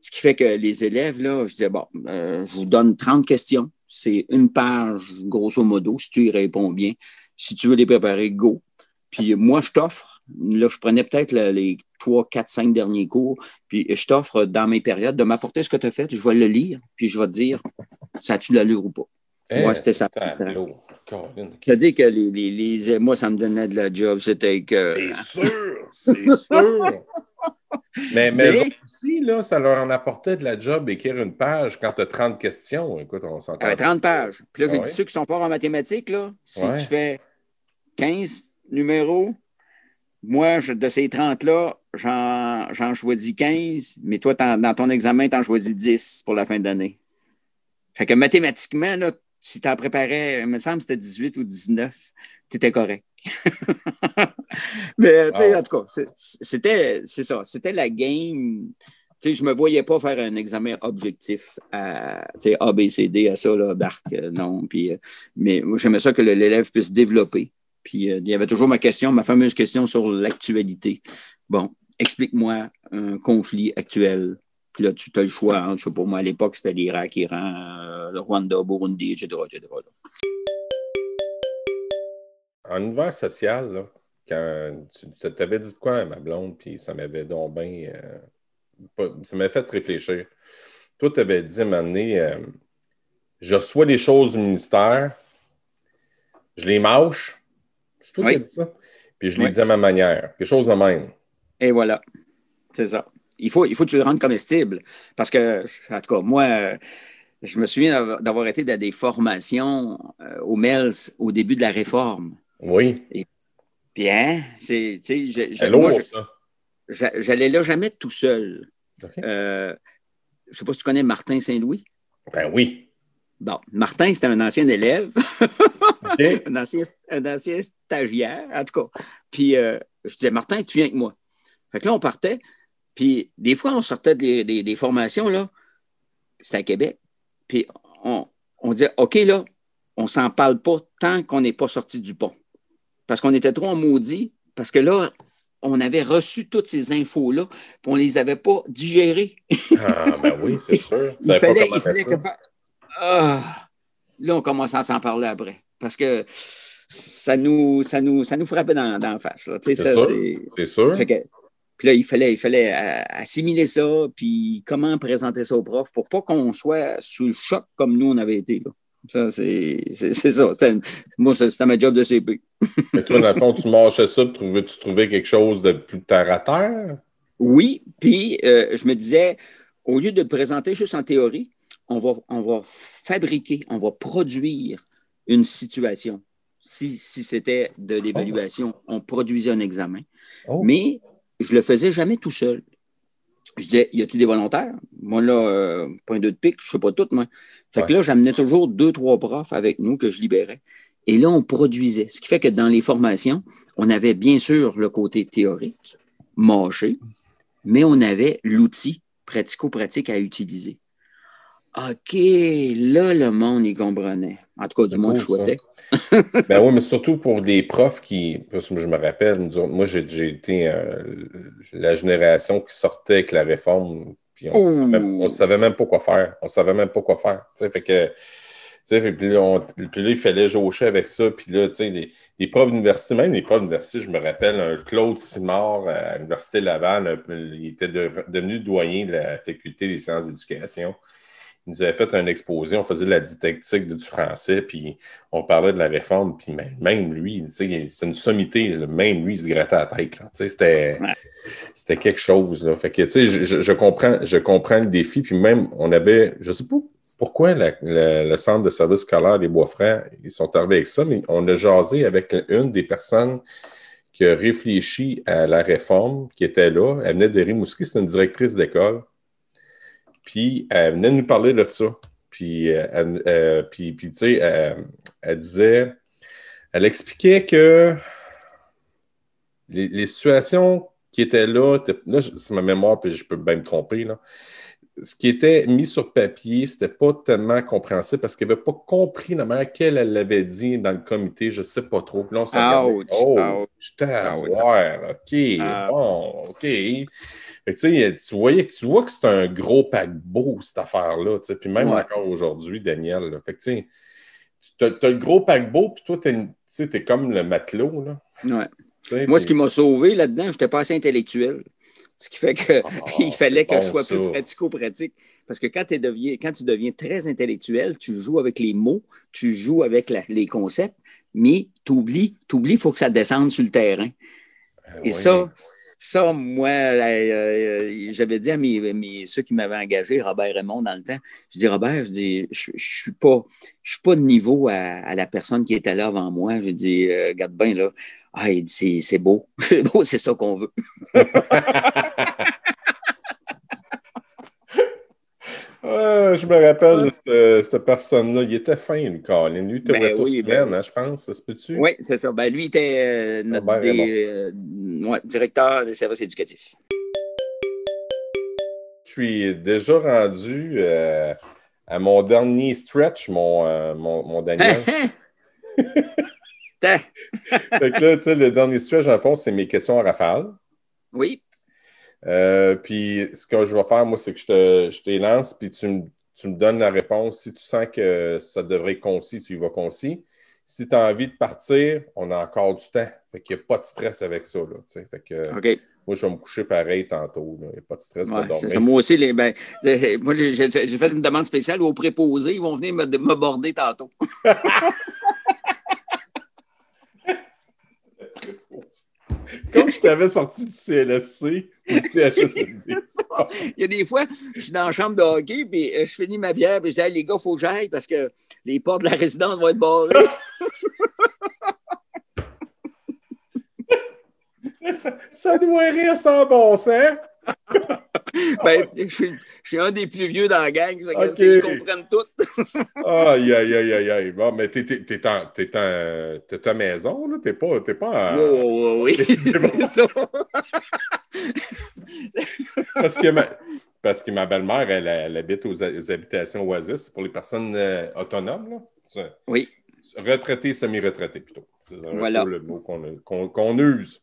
Speaker 2: Ce qui fait que les élèves, là, je disais, bon, euh, je vous donne 30 questions. C'est une page, grosso modo, si tu y réponds bien. Si tu veux les préparer, go. Puis moi, je t'offre, là, je prenais peut-être les trois, quatre, cinq derniers cours, puis je t'offre dans mes périodes de m'apporter ce que tu as fait, je vais le lire, puis je vais te dire, ça a-tu l'allure ou pas?
Speaker 1: Moi, c'était ça.
Speaker 2: C'est-à-dire que les, les, moi, ça me donnait de la job, c'était que.
Speaker 1: C'est sûr, c'est sûr. mais, mais, aussi, là, ça leur en apportait de la job écrire une page quand tu as 30 questions. Écoute, on s'entend.
Speaker 2: 30 pages. Puis là, j'ai dit ceux qui sont forts en mathématiques, là, si tu fais 15 numéros. Moi, de ces 30-là, j'en choisis 15, mais toi, dans ton examen, tu en choisis 10 pour la fin d'année. Fait que mathématiquement, là, si tu en préparais, il me semble que c'était 18 ou 19, tu étais correct. mais, tu sais, en tout cas, c'était, c'est ça, c'était la game. Tu sais, je me voyais pas faire un examen objectif à A, B, C, D, à ça, là, Barc, euh, non. Puis, euh, mais moi, j'aimais ça que l'élève puisse développer. Puis euh, il y avait toujours ma question, ma fameuse question sur l'actualité. Bon, explique-moi un conflit actuel. Puis là, tu as le choix. Hein, je sais pas, moi, à l'époque, c'était l'Irak, l'Iran, euh, le Rwanda, Burundi, etc., etc.
Speaker 1: en univers social, là, quand tu avais dit quoi à ma blonde, puis ça m'avait donc bien. Euh, ça m'a fait réfléchir. Toi, tu avais dit à un moment donné, euh, je reçois les choses du ministère, je les mâche. C'est toi qui as dit ça? Puis je les dis à ma manière. Quelque chose de même.
Speaker 2: Et voilà. C'est ça. Il faut, il faut que tu le rendes comestible. Parce que, en tout cas, moi, je me souviens d'avoir été dans des formations euh, au MELS au début de la réforme.
Speaker 1: Oui.
Speaker 2: Et, bien, c'est. J'allais là jamais tout seul. Euh, je ne sais pas si tu connais Martin Saint-Louis.
Speaker 1: Ben oui.
Speaker 2: Bon, Martin, c'était un ancien élève, un, ancien, stagiaire, en tout cas. Puis euh, je disais, Martin, tu viens avec moi. Fait que là, on partait. Puis des fois, on sortait des, des, formations, là. C'était à Québec. Puis on, on disait, OK, là, on s'en parle pas tant qu'on n'est pas sorti du pont. Parce qu'on était trop en maudit. Parce que là, on avait reçu toutes ces infos-là, puis on ne les avait pas digérées.
Speaker 1: ah, ben oui, c'est sûr.
Speaker 2: il fallait, il fallait que... ah, là, on commençait à s'en parler après. Parce que ça nous, ça nous, ça nous frappait dans, dans la face.
Speaker 1: C'est sûr. C'est sûr.
Speaker 2: Puis là, il fallait, il fallait euh, assimiler ça, puis comment présenter ça au prof pour pas qu'on soit sous le choc comme nous, on avait été. Là. Ça, c'est ça. Moi, c'était ma job de CP.
Speaker 1: Mais toi, dans le fond, tu marchais ça, tu trouvais, tu trouvais quelque chose de plus terre à terre?
Speaker 2: Oui, puis euh, je me disais, au lieu de le présenter juste en théorie, on va, on va fabriquer, on va produire une situation. Si, si c'était de l'évaluation, on produisait un examen. Oh. Mais je le faisais jamais tout seul. Je disais, y a-tu des volontaires? Moi, là, euh, point de pic, je ne sais pas tout, moi. Fait que là, j'amenais toujours deux, trois profs avec nous que je libérais. Et là, on produisait. Ce qui fait que dans les formations, on avait bien sûr le côté théorique, mâché, mais on avait l'outil pratico-pratique à utiliser. OK, là, le monde y comprenait. En tout cas, du moins, je souhaitais.
Speaker 1: ben oui, mais surtout pour des profs qui. Parce que je me rappelle, moi, j'ai été euh, la génération qui sortait avec la réforme on ne savait, même pas quoi faire. On savait même pas quoi faire. fait que, puis, là, il fallait jaucher avec ça. Puis là, les, les profs d'université, même les profs d'université, je me rappelle, un Claude Simard à l'Université Laval, il était devenu doyen de la faculté des sciences d'éducation. Il nous avait fait un exposé, on faisait de la didactique du français, puis on parlait de la réforme, puis même, lui, c'était une sommité, même lui, il se grattait la tête. C'était quelque chose. Là. Fait que, je, je, comprends, je comprends le défi, puis même, on avait, je sais pas pourquoi le centre de service scolaire des Bois-Frères, ils sont arrivés avec ça, mais on a jasé avec une des personnes qui a réfléchi à la réforme, qui était là. Elle venait de Rimouski, c'était une directrice d'école. Puis elle venait nous parler de ça. Puis, euh, euh, puis, tu sais, elle, disait, elle expliquait que les, situations qui étaient là, là, c'est ma mémoire, puis je peux bien me tromper, là. Ce qui était mis sur papier, c'était pas tellement compréhensible parce qu'elle n'avait pas compris la manière qu'elle l'avait dit dans le comité, je ne sais pas trop. Puis là, on oh, j'étais à voir, OK, tu, voyais, tu vois que c'est un gros paquebot, cette affaire-là. Puis même encore aujourd'hui, Daniel. Fait tu as, le gros paquebot, puis toi, tu es, comme le matelot.
Speaker 2: Là. Moi, ce qui m'a sauvé là-dedans, je n'étais pas assez intellectuel. Ce qui fait qu'il ah, fallait que je sois plus pratico-pratique. Parce que quand, deviens, quand, tu deviens très intellectuel, tu joues avec les mots, tu joues avec les concepts, mais tu oublies, il faut que ça descende sur le terrain. Euh, Et ça, ça, moi, euh, euh, j'avais dit à mes, ceux qui m'avaient engagé, Robert Raymond, dans le temps, je dis, Robert, je dis, je, ne suis pas, je suis pas de niveau à, la personne qui était là avant moi. Je dis, regarde bien, là. Ah, il dit, c'est beau. C'est beau, c'est ça qu'on veut.
Speaker 1: je me rappelle de cette, personne-là. Il était fin, lui, Colin. Lui, était ben, oui, ben hein, je pense. Ça se peut-tu?
Speaker 2: Oui, c'est ça. Ben, lui, était euh, notre euh, directeur des services éducatifs.
Speaker 1: Je suis déjà rendu euh, à mon dernier stretch, mon, mon, mon Daniel. fait que là, tu sais, le dernier stretch, en fond, c'est mes questions à rafale.
Speaker 2: Oui.
Speaker 1: Euh, puis ce que je vais faire, moi, c'est que je te, je lance, puis tu me, donnes la réponse. Si tu sens que ça devrait être concis, tu y vas concis. si tu as envie de partir, on a encore du temps. Fait qu'il n'y a pas de stress avec ça. Là, fait que, Moi, je vais me coucher pareil tantôt. Il n'y a pas de stress pour dormir.
Speaker 2: moi aussi, les, ben, moi, j'ai fait une demande spéciale aux préposés. Ils vont venir me, border tantôt.
Speaker 1: Comme je t'avais sorti du CLSC ou du CHSLD.
Speaker 2: Il y a des fois, je suis dans la chambre de hockey, puis euh, je finis ma bière, puis je dis les gars, il faut que j'aille parce que les portes de la résidence vont être barrées.
Speaker 1: ça, doit rire sans bon sens.
Speaker 2: ben, je, suis, un des plus vieux dans la gang, ils comprennent tout.
Speaker 1: aïe, aïe, aïe, aïe, aïe. Bon, mais t'es, t'es, t'es, en, t'es, en, t'es ta maison, là? T'es pas, t'es pas
Speaker 2: en... Oh, oui, c'est ça.
Speaker 1: parce, que ma, parce que ma belle-mère, elle, elle, habite aux, habitations Oasis. C'est pour les personnes euh, autonomes, là.
Speaker 2: Oui.
Speaker 1: Retraité, semi-retraité, plutôt. C'est voilà. le mot qu'on, qu'on use.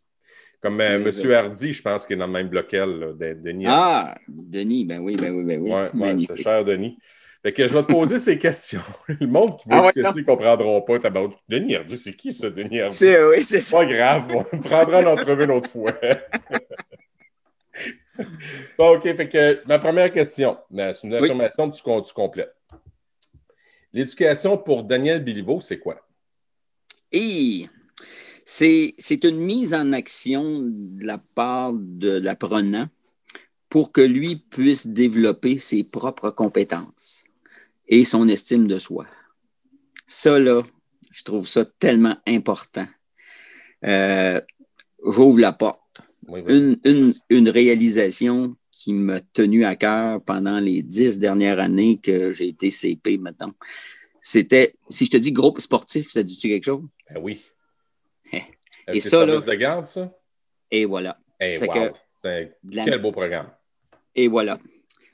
Speaker 1: Comme euh, M. Hardy, je pense qu'il est dans le même bloc Denis.
Speaker 2: Ah, Denis, ben oui, ben oui, ben oui.
Speaker 1: Oui, c'est cher, Denis. Fait que je vais te poser ces questions. Le monde qui va ah, ne comprendront pas. Denis Hardy, c'est qui ça, Denis Hardy?
Speaker 2: C'est, oui, c'est
Speaker 1: ça. Pas grave, on prendra l'entrevue une autre fois. bon, OK, fait que ma première question, c'est une information que tu, tu complètes. L'éducation pour Daniel Biliveau, c'est quoi?
Speaker 2: Et c'est une mise en action de la part de l'apprenant pour que lui puisse développer ses propres compétences et son estime de soi. Ça, là, je trouve ça tellement important. Euh, j'ouvre la porte. Une, une, réalisation qui m'a tenu à cœur pendant les dix dernières années que j'ai été CP maintenant. C'était, si je te dis groupe sportif, ça dit-tu quelque chose?
Speaker 1: Ben oui.
Speaker 2: Et ça, là.
Speaker 1: de garde, ça?
Speaker 2: Et voilà.
Speaker 1: c'est que, quel beau programme.
Speaker 2: Et voilà.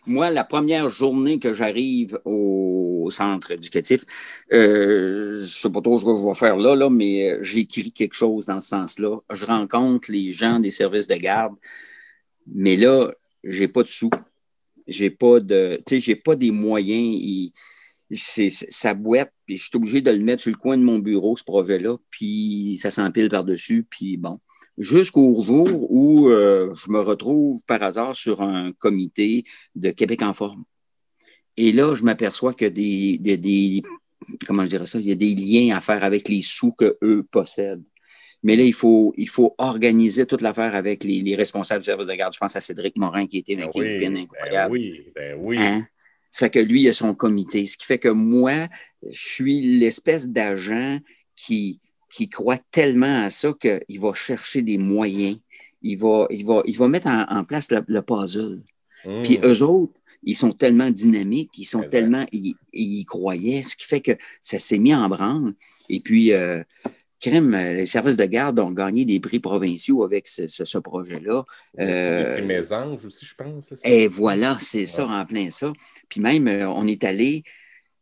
Speaker 2: Moi, la première journée que j'arrive au centre éducatif, euh, je ne sais pas trop ce que je vais faire là, là mais euh, j'écris quelque chose dans ce sens-là. Je rencontre les gens des services de garde, mais là, je n'ai pas de sous. J'ai pas de, tu sais, j'ai pas des moyens c'est sa boîte, puis je suis obligé de le mettre sur le coin de mon bureau, ce projet-là, puis ça s'empile par-dessus, puis bon. Jusqu'au jour où euh, je me retrouve par hasard sur un comité de Québec en forme. Et là, je m'aperçois que des, des, des, comment je dirais ça, il y a des liens à faire avec les sous qu'eux possèdent. Mais là, il faut, il faut organiser toute l'affaire avec les, responsables du service de garde. Je pense à Cédric Morin qui était ben
Speaker 1: oui, ben
Speaker 2: incroyable.
Speaker 1: oui, ben oui.
Speaker 2: Hein? Ça fait que lui, il a son comité. Ce qui fait que moi, je suis l'espèce d'agent qui, qui croit tellement à ça qu'il va chercher des moyens. Il va, il va, il va mettre en, place le, puzzle. Hmm. Puis eux autres, ils sont tellement dynamiques, ils sont tellement, ils, y croyaient, ce qui fait que ça s'est mis en branle. Et puis, euh, crème, les services de garde ont gagné des prix provinciaux avec ce, projet-là.
Speaker 1: Euh, les anges aussi, je pense.
Speaker 2: Et voilà, c'est ça, en plein ça. Puis même, euh, on est allé,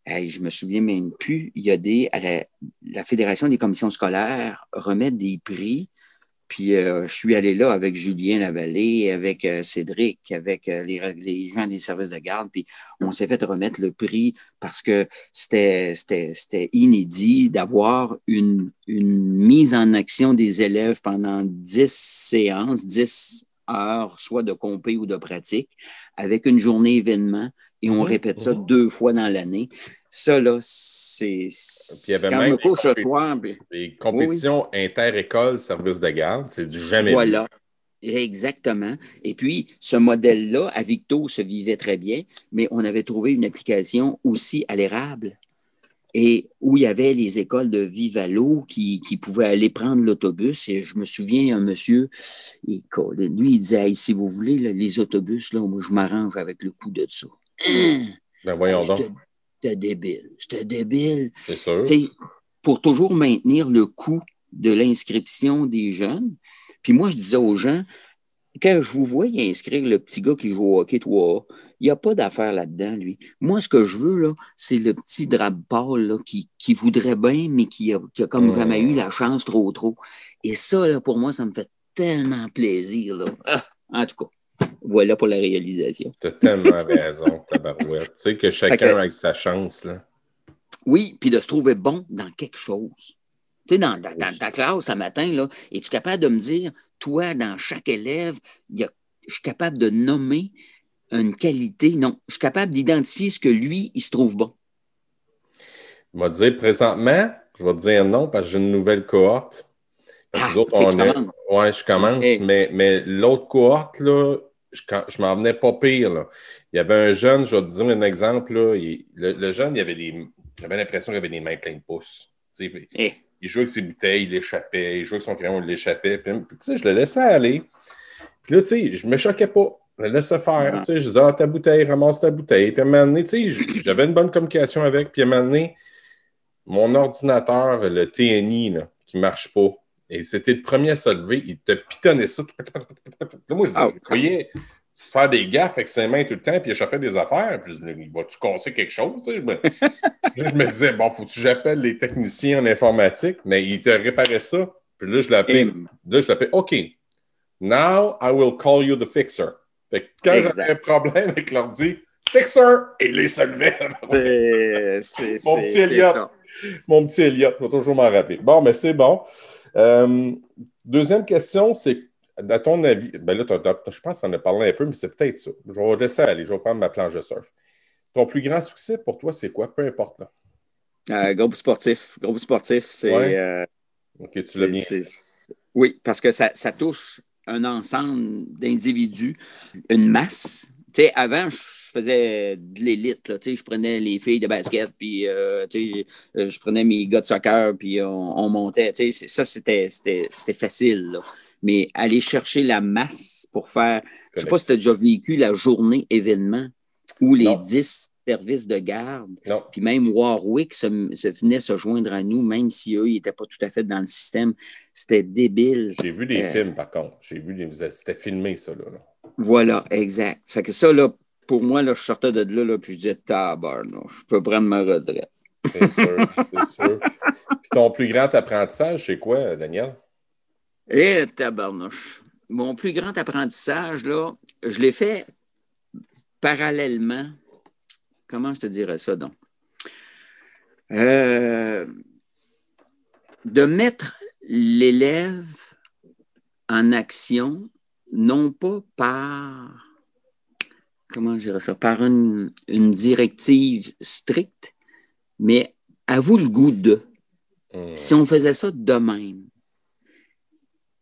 Speaker 2: je me souviens même plus, il y a des, la, Fédération des commissions scolaires remet des prix. Puis euh, je suis allé là avec Julien Lavallée, avec euh, Cédric, avec les, gens des services de garde. Puis on s'est fait remettre le prix parce que c'était inédit d'avoir une, une mise en action des élèves pendant 10 séances, 10 heures, soit de compé ou de pratique, avec une journée événement et on répète ça deux fois dans l'année. Ça, là, c'est.
Speaker 1: Puis il y avait même des compétitions inter-écoles, service de garde, c'est du jamais
Speaker 2: Voilà. Exactement. Et puis, ce modèle-là, à Victo, se vivait très bien, mais on avait trouvé une application aussi à l'érable et où il y avait les écoles de Vivalo qui, qui pouvaient aller prendre l'autobus. Et je me souviens, un monsieur, il, lui, il disait Si vous voulez, les autobus, là, moi, je m'arrange avec le coût de ça.
Speaker 1: Ben voyons donc.
Speaker 2: C'était débile. C'était débile.
Speaker 1: C'est sûr.
Speaker 2: pour toujours maintenir le coût de l'inscription des jeunes. Puis moi, je disais aux gens, quand je vous vois inscrire le petit gars qui joue au hockey 3 il n'y a pas d'affaire là-dedans, lui. Moi, ce que je veux, là, c'est le petit drap pâle qui, qui, voudrait bien, mais qui a, qui a comme jamais eu la chance trop, trop. Et ça, là, pour moi, ça me fait tellement plaisir. Là. Ah, en tout cas. Voilà pour la réalisation.
Speaker 1: Tu as tellement raison, tabarouette. Tu sais que chacun a sa chance. Là.
Speaker 2: Oui, puis de se trouver bon dans quelque chose. Tu sais, dans, ta classe ce matin, là, es-tu capable de me dire, toi, dans chaque élève, je suis capable de nommer une qualité? Non, je suis capable d'identifier ce que lui, il se trouve bon.
Speaker 1: Je vais te dire présentement, je vais te dire non parce que j'ai une nouvelle cohorte.
Speaker 2: Ah, Oui,
Speaker 1: je commence, mais, mais l'autre cohorte, là, je, je m'en venais pas pire. Il y avait un jeune, je vais te dire un exemple. Là, le, jeune, il avait les, j'avais l'impression qu'il avait les mains pleines de pouces. Eh. Il jouait avec ses bouteilles, il l'échappait. Il jouait avec son crayon, il l'échappait. Puis, je le laissais aller. Puis là, tu sais, je me choquais pas. Je le laissais faire. Ah. Je disais, ah, ta bouteille, ramasse ta bouteille. Puis à un moment donné, tu sais, j'avais une bonne communication avec. Puis à un moment donné, mon ordinateur, le TNI, là, qui ne marche pas, et c'était le premier à se lever, il te pitonnait ça. Là, moi, je, ah, voyais faire des gaffes avec ses mains tout le temps, puis échapper des affaires. Puis je me vas-tu casser quelque chose? Je me... je me disais, bon, faut-tu que j'appelle les techniciens en informatique? Mais il te réparait ça. Puis là, je l'appelais, là, je l'appelais, OK, now I will call you the fixer. Fait que quand j'avais un problème avec l'ordi, fixer, et il se levait. Mon petit Elliot. Mon petit Elliot, il faut toujours m'en rappeler. Bon, mais c'est bon. Euh, deuxième question, c'est à ton avis, ben là, je pense que tu en as parlé un peu, mais c'est peut-être ça. Je vais laisser aller, je vais prendre ma planche de surf. Ton plus grand succès pour toi, c'est quoi? Peu importe. Là.
Speaker 2: Euh, groupe sportif. Groupe sportif, c'est. Euh,
Speaker 1: ok, tu l'as bien.
Speaker 2: Oui, parce que ça, ça touche un ensemble d'individus, une masse tu sais, avant, je faisais de l'élite. Je prenais les filles de basket, puis euh, euh, je prenais mes gars de soccer, puis on, montait. Ça, c'était facile. Mais aller chercher la masse pour faire. Je ne sais pas si tu as déjà vécu la journée événement ou les 10 services de garde. Puis même Warwick se, venait se joindre à nous, même si eux, ils n'étaient pas tout à fait dans le système. C'était débile.
Speaker 1: J'ai vu des euh, films, par contre. J'ai vu C'était filmé, ça. Là.
Speaker 2: Voilà, exact. Fait que ça, là, pour moi, là, je sortais de là, là puis je disais tabarnouche, je peux prendre ma retraite.
Speaker 1: C'est sûr, c'est sûr. Puis ton plus grand apprentissage, c'est quoi, Daniel?
Speaker 2: Eh, tabarnouche. Mon plus grand apprentissage, là, je l'ai fait parallèlement. Comment je te dirais ça, donc? Euh, de mettre l'élève en action non pas par, comment je dirais ça, par une, directive stricte, mais à vous le goût de. Hmm. Si on faisait ça de même,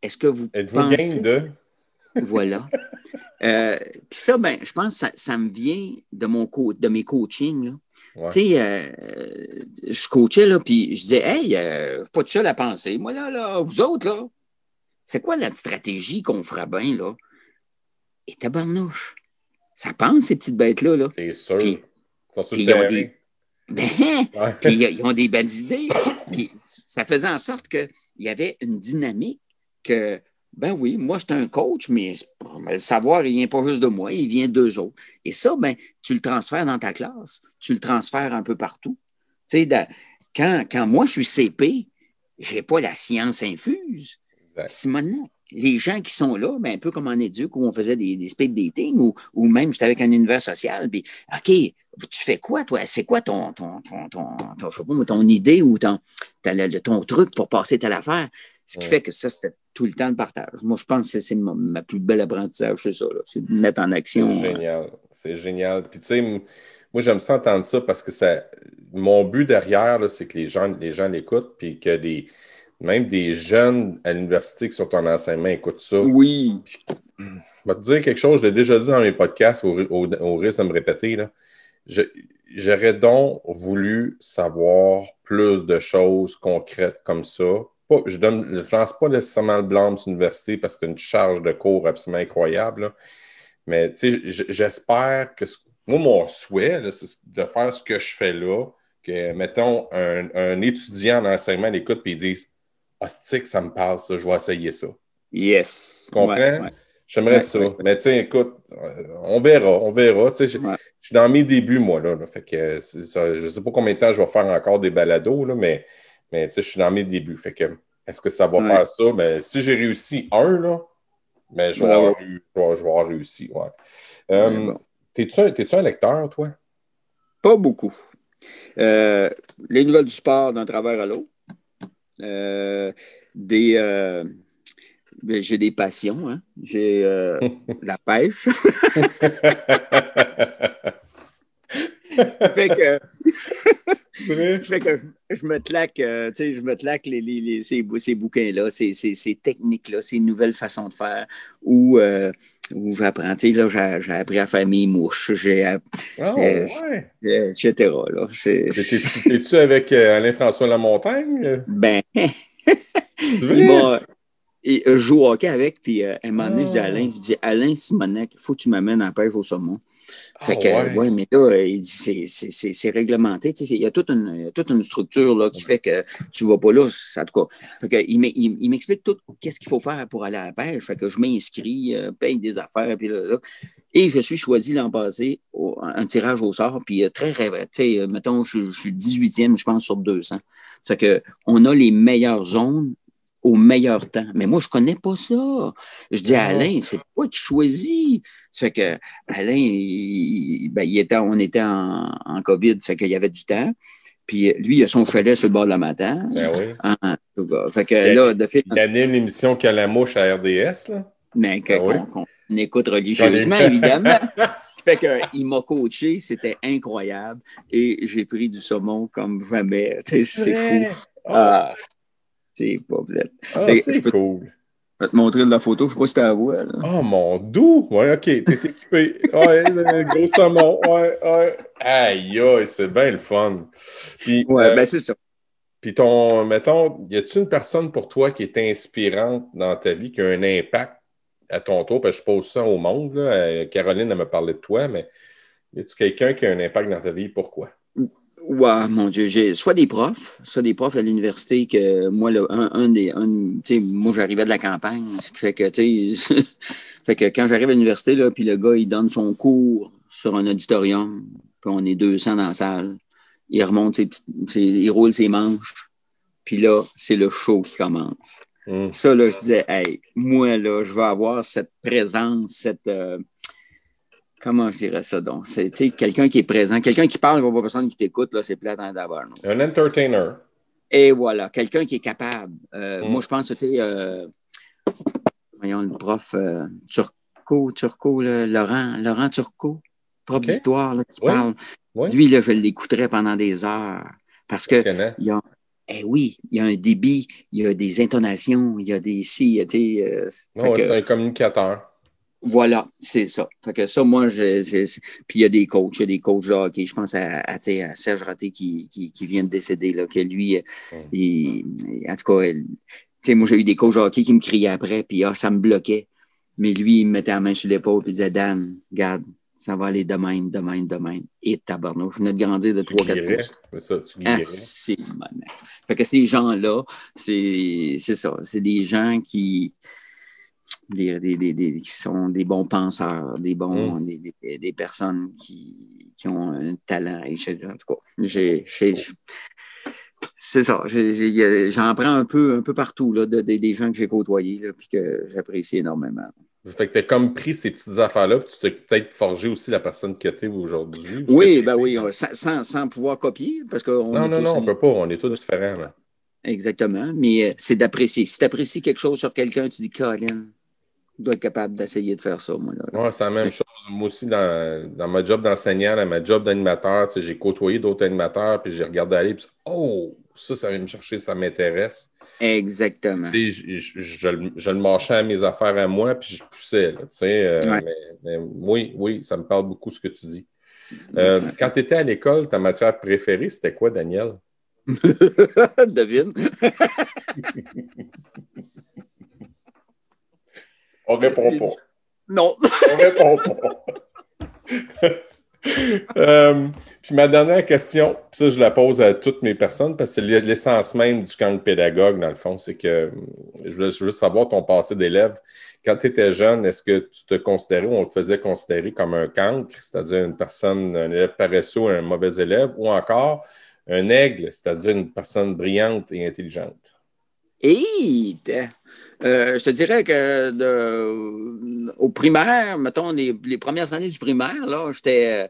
Speaker 2: est-ce que vous pensez... de? voilà. Euh, puis ça, ben, je pense que ça, me vient de, mon de mes coachings. Tu sais, euh, je coachais, là, puis je disais, hey, euh, pas de seul à penser. Moi, là, là, vous autres, là, c'est quoi la stratégie qu'on fera bien, là? Et tabarnouche. Ça pense, ces petites bêtes-là. -là,
Speaker 1: c'est sûr. Puis,
Speaker 2: ils, ont des... Ben, puis ils ont des bonnes idées. puis ça faisait en sorte qu'il y avait une dynamique que, ben oui, moi, je suis un coach, mais le savoir, il vient pas juste de moi, il vient d'eux autres. Et ça, ben, tu le transfères dans ta classe, tu le transfères un peu partout. Tu sais, quand, quand moi, je suis CP, je n'ai pas la science infuse. Maintenant, les gens qui sont là, ben, un peu comme en éduc où on faisait des, des speed dating ou, ou même j'étais avec un univers social, puis OK, tu fais quoi, toi? C'est quoi ton, ton, ton, ton, ton, idée ou ton, ton truc pour passer telle affaire? Ce qui fait que ça, c'était tout le temps le partage. Moi, je pense que c'est ma, plus belle apprentissage, c'est ça, c'est de mettre en action.
Speaker 1: C'est génial. C'est génial. Puis, tu sais, moi, j'aime ça entendre ça parce que ça, mon but derrière, c'est que les gens les gens l'écoutent, puis que des même des jeunes à l'université qui sont en enseignement écoutent ça.
Speaker 2: Oui.
Speaker 1: je vais te dire quelque chose, je l'ai déjà dit dans mes podcasts, au, risque de me répéter. J'aurais donc voulu savoir plus de choses concrètes comme ça. je ne lance pas nécessairement le blâme sur l'université parce que c'est une charge de cours absolument incroyable. Mais j'espère que moi, mon souhait, c'est de faire ce que je fais là, que, mettons, un, un étudiant en enseignement l'écoute et il dise que ça me passe, ça, je vais essayer ça.
Speaker 2: Yes.
Speaker 1: Tu comprends? J'aimerais ça. Mais tu sais, écoute, euh, on verra, on verra. Je suis dans mes débuts, moi, là. fait que je ne sais pas combien de temps je vais faire encore des balados, là, mais, mais je suis dans mes débuts. Fait que est-ce que ça va faire ça? Mais si j'ai réussi un, là, mais je, vais avoir, je, vais, réussi. Ouais. Euh, T'es-tu un, un, lecteur, toi?
Speaker 2: Pas beaucoup. Euh, les nouvelles du sport d'un travers à l'autre. Des. Ben, j'ai des passions. Hein. J'ai la pêche. Ce qui fait que, je, me claque, euh, je me claque les, ces, ces bouquins-là, ces, ces, techniques-là, ces nouvelles façons de faire euh, où j'apprends. Là, j'ai, appris à faire mes mouches, j'ai oh, euh, etc.
Speaker 1: Es-tu avec Alain-François Lamontagne?
Speaker 2: Ben, il je joue au hockey avec, puis à un moment donné, je dis à Alain, je dis Alain Simonac, il faut que tu m'amènes en pêche au saumon. Fait ah, que, ouais. mais là, il dit, c'est réglementé. Il y a toute une, toute une structure là, qui fait que tu ne vas pas là, en tout cas. Fait que, il m'explique tout qu'est-ce qu'il faut faire pour aller à la pêche. Fait que je m'inscris, euh, paye des affaires, puis là, Et je suis choisi l'an passé, un tirage au sort, puis euh, très rêve. Mettons, je, je suis 18e, je pense, sur 200. C'est que on a les meilleures zones au meilleur temps. Mais moi, je ne connais pas ça. Je dis à Alain, c'est toi qui choisis. Ça fait que Alain, il, ben, était, on était en, en COVID, ça fait qu'il y avait du temps. Puis lui, il a son chalet sur le bord de la matin.
Speaker 1: Ben oui.
Speaker 2: En, fait que il, là, de fait,
Speaker 1: il anime l'émission mouche à RDS, là.
Speaker 2: Mais ben qu'on écoute religieusement, évidemment. fait que, il m'a coaché, c'était incroyable. Et j'ai pris du saumon comme jamais. C'est fou. Ah, c'est pas
Speaker 1: ah, c'est cool.
Speaker 2: Je vais te montrer de la photo, je sais pas si tu la.
Speaker 1: Oh mon doux! Ouais, ok, t'es équipé. ouais, gros saumon. Ouais, ouais. Aïe, aïe, c'est bien le fun.
Speaker 2: Puis, ouais, euh, ben c'est ça.
Speaker 1: Puis ton, mettons, y a-t-il une personne pour toi qui est inspirante dans ta vie, qui a un impact à ton tour? Parce que je pose ça au monde. Là. Euh, Caroline, elle me parlait de toi, mais y a-t-il quelqu'un qui a un impact dans ta vie? Pourquoi?
Speaker 2: Ouais, mon Dieu, j'ai soit des profs, soit des profs à l'université que moi, là, un, un des. Un, moi, j'arrivais de la campagne, ce qui fait que, tu fait que quand j'arrive à l'université, là, puis le gars, il donne son cours sur un auditorium, puis on est 200 dans la salle, il remonte ses petites, il roule ses manches, puis là, c'est le show qui commence. Hum. Ça, là, je disais, hey, moi, là, je vais avoir cette présence, cette. Euh, Comment je dirais ça donc? C'est quelqu'un qui est présent, quelqu'un qui parle, pas personne qui t'écoute, là, c'est plate d'avoir.
Speaker 1: Un entertainer.
Speaker 2: Et voilà, quelqu'un qui est capable. Euh, mm. Moi, je pense que, tu euh, voyons, le prof euh, Turco, Turco, Laurent, Laurent Turco, prof d'histoire, qui parle. Lui, là, je l'écouterais pendant des heures. Parce que, il y a, eh oui, il y a un débit, il y a des intonations, il y a des si, tu sais.
Speaker 1: c'est un communicateur.
Speaker 2: Voilà, c'est ça. Fait que ça, moi, je, puis il y a des coachs, il y a des coachs là, je pense à, à, à Serge Raté qui, qui, qui, vient de décéder, là, que lui, mm. en tout cas, moi, j'ai eu des coachs hockey qui me criaient après, puis ah, ça me bloquait. Mais lui, il me mettait la main sur l'épaule, il disait, Dan, regarde, ça va aller de même, de même, de même. Et tabarnouche, je venais de grandir de 3-4 pouces.
Speaker 1: C'est ça, tu
Speaker 2: ah, Fait que ces gens-là, c'est ça. C'est des gens qui, des, des, des, qui sont des bons penseurs, des, bons, mm. des, personnes qui, qui, ont un talent. Et en tout cas, j'ai, c'est ça. J'en prends un peu, un peu partout là, de, des gens que j'ai côtoyés et que j'apprécie énormément.
Speaker 1: Fait que tu as comme pris ces petites affaires-là, puis tu t'es peut-être forgé aussi la personne que tu es aujourd'hui.
Speaker 2: Oui, ben oui, sans, sans, pouvoir copier. Parce que
Speaker 1: non, non, non, on ne peut pas, on est tous différents. Là.
Speaker 2: Exactement, mais euh, c'est d'apprécier. Si tu apprécies quelque chose sur quelqu'un, tu dis, Colin, dois être capable d'essayer de faire ça, moi.
Speaker 1: Là, c'est la même chose. Moi aussi, dans, dans ma job d'enseignant, dans ma job d'animateur, j'ai côtoyé d'autres animateurs, puis j'ai regardé aller, puis oh, ça, ça vient me chercher, ça m'intéresse.
Speaker 2: Exactement.
Speaker 1: Je, je, je, le marchais à mes affaires à moi, puis je poussais. Là, euh, mais, oui, oui, ça me parle beaucoup ce que tu dis. Euh, quand tu étais à l'école, ta matière préférée, c'était quoi, Daniel?
Speaker 2: Devine.
Speaker 1: On répond pas.
Speaker 2: Non.
Speaker 1: On répond pas. Euh, puis ma dernière question, ça je la pose à toutes mes personnes parce que c'est l'essence même du camp de pédagogue, dans le fond, c'est que je veux, je veux, savoir ton passé d'élève. Quand tu étais jeune, est-ce que tu te considérais ou on te faisait considérer comme un cancre, c'est-à-dire une personne, un élève paresseux, un mauvais élève, ou encore un aigle, c'est-à-dire une personne brillante et intelligente?
Speaker 2: Et euh, je te dirais que de, au primaire, mettons, les, les, premières années du primaire, là, j'étais,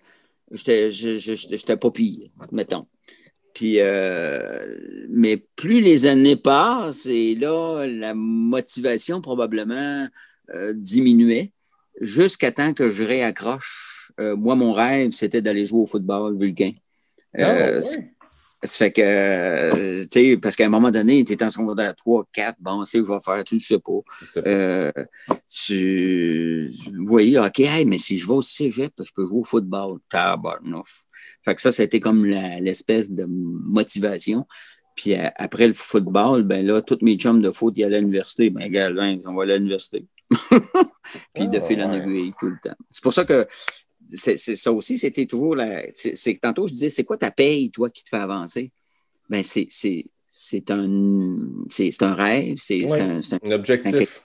Speaker 2: j'étais, j'étais pas pire, mettons. Puis, euh, mais plus les années passent, et là, la motivation probablement euh, diminuait jusqu'à temps que je réaccroche. Euh, moi, mon rêve, c'était d'aller jouer au football vulcain. Ah, ça fait que, tu sais, parce qu'à un moment donné, tu es en secondaire 3, 4, bon, c'est je vais faire, tu ne sais pas. tu, vous voyez, OK, mais si je vais au cégep, je peux jouer au football. Tabarnouche. Fait que ça, c'était comme l'espèce de motivation. Puis après le football, ben là, tous mes chums de foot, ils allaient à l'université. Ben, gars, on va aller à l'université. Puis de ah, fil en aiguille tout le temps. C'est pour ça que c'est, ça aussi, c'était toujours la. C'est, tantôt, je disais, c'est quoi ta paye, toi, qui te fait avancer? Ben, c'est, c'est, un, c'est, un rêve, c'est, un,
Speaker 1: un, objectif.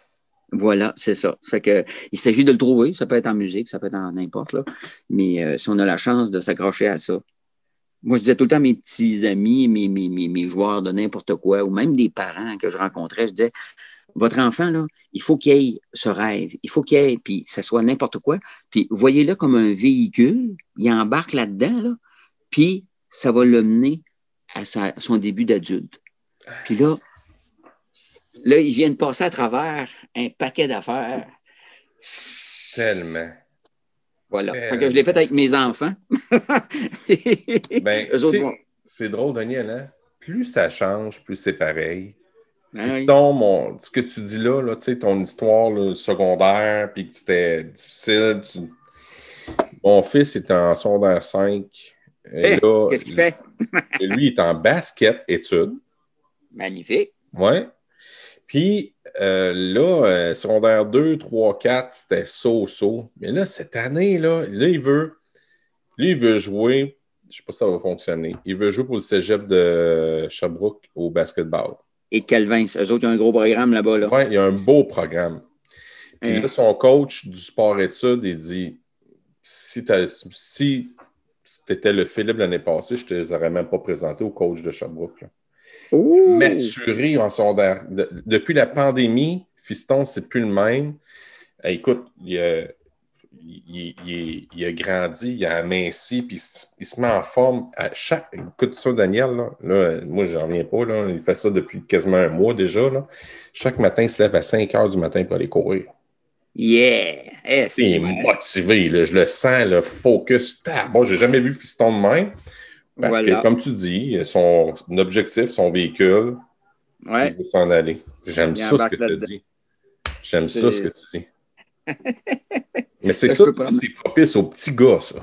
Speaker 2: Voilà, c'est ça. fait que, il s'agit de le trouver. Ça peut être en musique, ça peut être en n'importe. Mais euh, si on a la chance de s'accrocher à ça. Moi, je disais tout le temps à mes petits amis, mes, mes, mes, joueurs de n'importe quoi, ou même des parents que je rencontrais, je disais votre enfant, là, il faut qu'il ait ce rêve. Il faut qu'il ait, puis ça soit n'importe quoi. Puis voyez-le comme un véhicule. Il embarque là-dedans, là, puis ça va le mener à, sa, son début d'adulte. Puis là, Là, ils viennent passer à travers un paquet d'affaires.
Speaker 1: Tellement.
Speaker 2: Voilà. que je l'ai fait avec mes enfants.
Speaker 1: ben, c'est drôle, Daniel. Hein? Plus ça change, plus c'est pareil. Ben ce que tu dis là, là ton histoire secondaire, puis que c'était difficile. Mon fils est en secondaire 5.
Speaker 2: Eh, qu'est-ce qu'il fait?
Speaker 1: lui, il est en basket études.
Speaker 2: Magnifique.
Speaker 1: Oui. Puis euh, là, euh, secondaire 2, 3, 4, c'était so-so. Mais là, cette année, là, là, il veut, lui, il veut jouer, je ne sais pas si ça va fonctionner, il veut jouer pour le cégep de Sherbrooke au basketball.
Speaker 2: Et Calvin, eux autres, ils ont un gros programme là-bas. Là.
Speaker 1: Oui, il y a un beau programme. Puis hein. là, son coach du sport-études, il dit si, si tu étais le Philippe l'année passée, je ne te les aurais même pas présenté au coach de Sherbrooke. Là maturé en sondage. depuis la pandémie, Fiston, c'est plus le même. Eh, écoute, il a, grandi, il a aminci, puis il se met en forme à chaque. Écoute ça, Daniel, là, moi, je n'en reviens pas. Là, il fait ça depuis quasiment un mois déjà. Là. Chaque matin, il se lève à 5 heures du matin pour aller courir.
Speaker 2: Yeah!
Speaker 1: il est motivé, là, je le sens, le focus. Bon, j'ai jamais vu Fiston de même. Parce que, comme tu dis, son objectif, son véhicule,
Speaker 2: ouais.
Speaker 1: il veut s'en aller. J'aime ça ce que tu dis. J'aime ça ce que tu dis. Mais c'est ça, c'est propice aux petits gars, ça.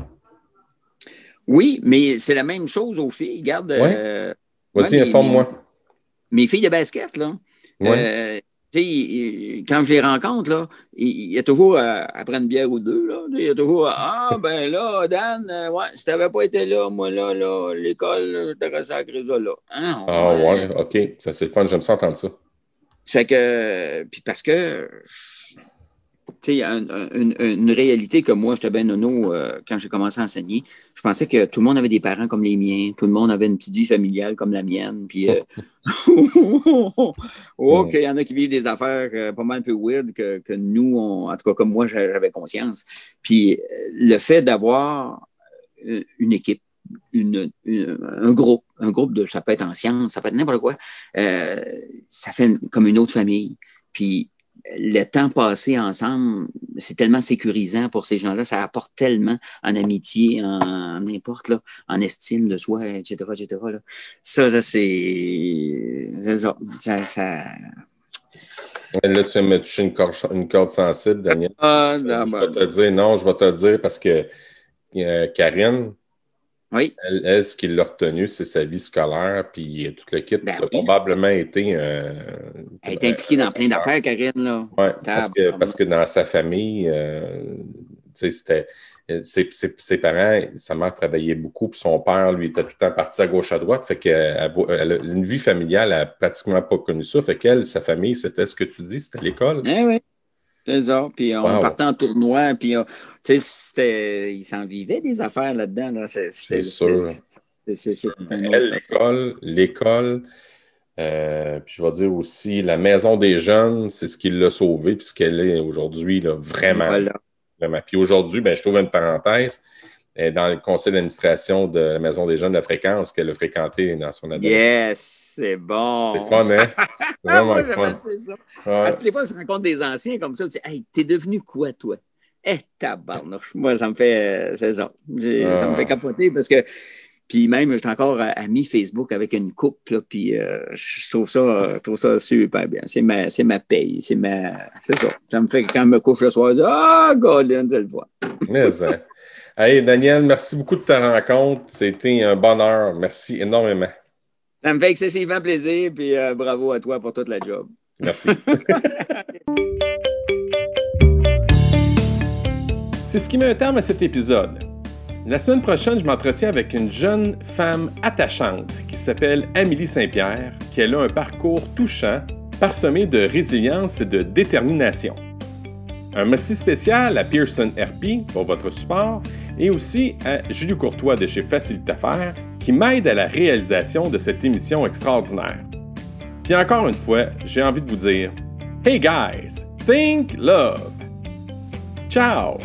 Speaker 2: Oui, mais c'est la même chose aux filles. Regarde. Ouais. Euh,
Speaker 1: Vas-y, informe-moi.
Speaker 2: Mes, filles de basket, là. Euh, quand je les rencontre, là, il y a toujours, euh, après une bière ou deux, là, il y a toujours Ah, ben là, Dan, euh, ouais, si tu n'avais pas été là, moi, là, là l'école, je t'aurais à ça là.
Speaker 1: Hein, ah, ouais. OK. Ça, c'est le fun. J'aime ça entendre ça.
Speaker 2: Ça fait que, puis parce que tu sais, une, réalité que moi, j'étais bien nono euh, quand j'ai commencé à enseigner. Je pensais que tout le monde avait des parents comme les miens, tout le monde avait une petite vie familiale comme la mienne. Puis, euh, OK, il y en a qui vivent des affaires euh, pas mal un peu weird que, que nous, en tout cas, comme moi, j'avais conscience. Puis, le fait d'avoir une équipe, une, un groupe, un groupe de, ça peut être en sciences, ça peut être n'importe quoi, ça fait comme une autre famille. Puis, le temps passé ensemble, c'est tellement sécurisant pour ces gens-là, ça apporte tellement en amitié, en n'importe, en estime de soi, etc., etc. Là. Ça, c'est... ça. ça,
Speaker 1: Là, tu me toucher une corde, une corde sensible, Daniel. Ah, je vais te dire, non, je vais te dire parce que euh, Karine,
Speaker 2: oui.
Speaker 1: Elle, ce qui l'a retenu, c'est sa vie scolaire, puis toute l'équipe ben a probablement été. Euh,
Speaker 2: elle est impliquée dans plein d'affaires, Karine. Là.
Speaker 1: Oui, parce que, parce que dans sa famille, euh, c'était. Ses, ses, parents, sa mère travaillait beaucoup, puis son père, lui, était tout le temps parti à gauche, à droite. Fait qu'elle elle une vie familiale, elle n'a pratiquement pas connu ça. Fait qu'elle, sa famille, c'était ce que tu dis, c'était l'école.
Speaker 2: Eh oui, oui. C'est ça. Puis on partait en tournoi, puis sais, il s'en vivait des affaires là-dedans. Là. C'est
Speaker 1: sûr. L'école, l'école, euh, puis je vais dire aussi, la maison des jeunes, c'est ce qui l'a sauvé, puis ce qu'elle est aujourd'hui, vraiment. Vraiment. Puis aujourd'hui, ben, je trouve une parenthèse. Est dans le conseil d'administration de la Maison des jeunes de la fréquence qu'elle a fréquenté dans son adolescence.
Speaker 2: Yes, c'est bon.
Speaker 1: C'est fun, hein? C'est vraiment
Speaker 2: moi,
Speaker 1: fun.
Speaker 2: ça.
Speaker 1: Ouais.
Speaker 2: À toutes les fois que je rencontre des anciens comme ça, je dis Hey, t'es devenu quoi, toi? Eh, tabarnouche. Moi, ça me fait. euh, c'est ça. Ça me fait capoter parce que. Puis même, je suis encore euh, ami Facebook avec une coupe, là, puis euh, je trouve ça, je trouve ça super bien. C'est ma, c'est ma paye, c'est ma. C'est ça. Ça me fait que quand je me couche le soir, je dis Ah, Golden, je le vois.
Speaker 1: Mais, hein. Hey, Daniel, merci beaucoup de ta rencontre. C'était un bonheur. Merci énormément.
Speaker 2: Ça me fait excessivement plaisir, puis euh, bravo à toi pour toute la job.
Speaker 1: Merci. C'est ce qui met un terme à cet épisode. La semaine prochaine, je m'entretiens avec une jeune femme attachante qui s'appelle Amélie Saint-Pierre, qui a un parcours touchant, parsemé de résilience et de détermination. Un merci spécial à Pearson RP pour votre support et aussi à Julie Courtois de chez Facilite Affaires qui m'aide à la réalisation de cette émission extraordinaire. Puis encore une fois, j'ai envie de vous dire Hey guys, think love. Ciao!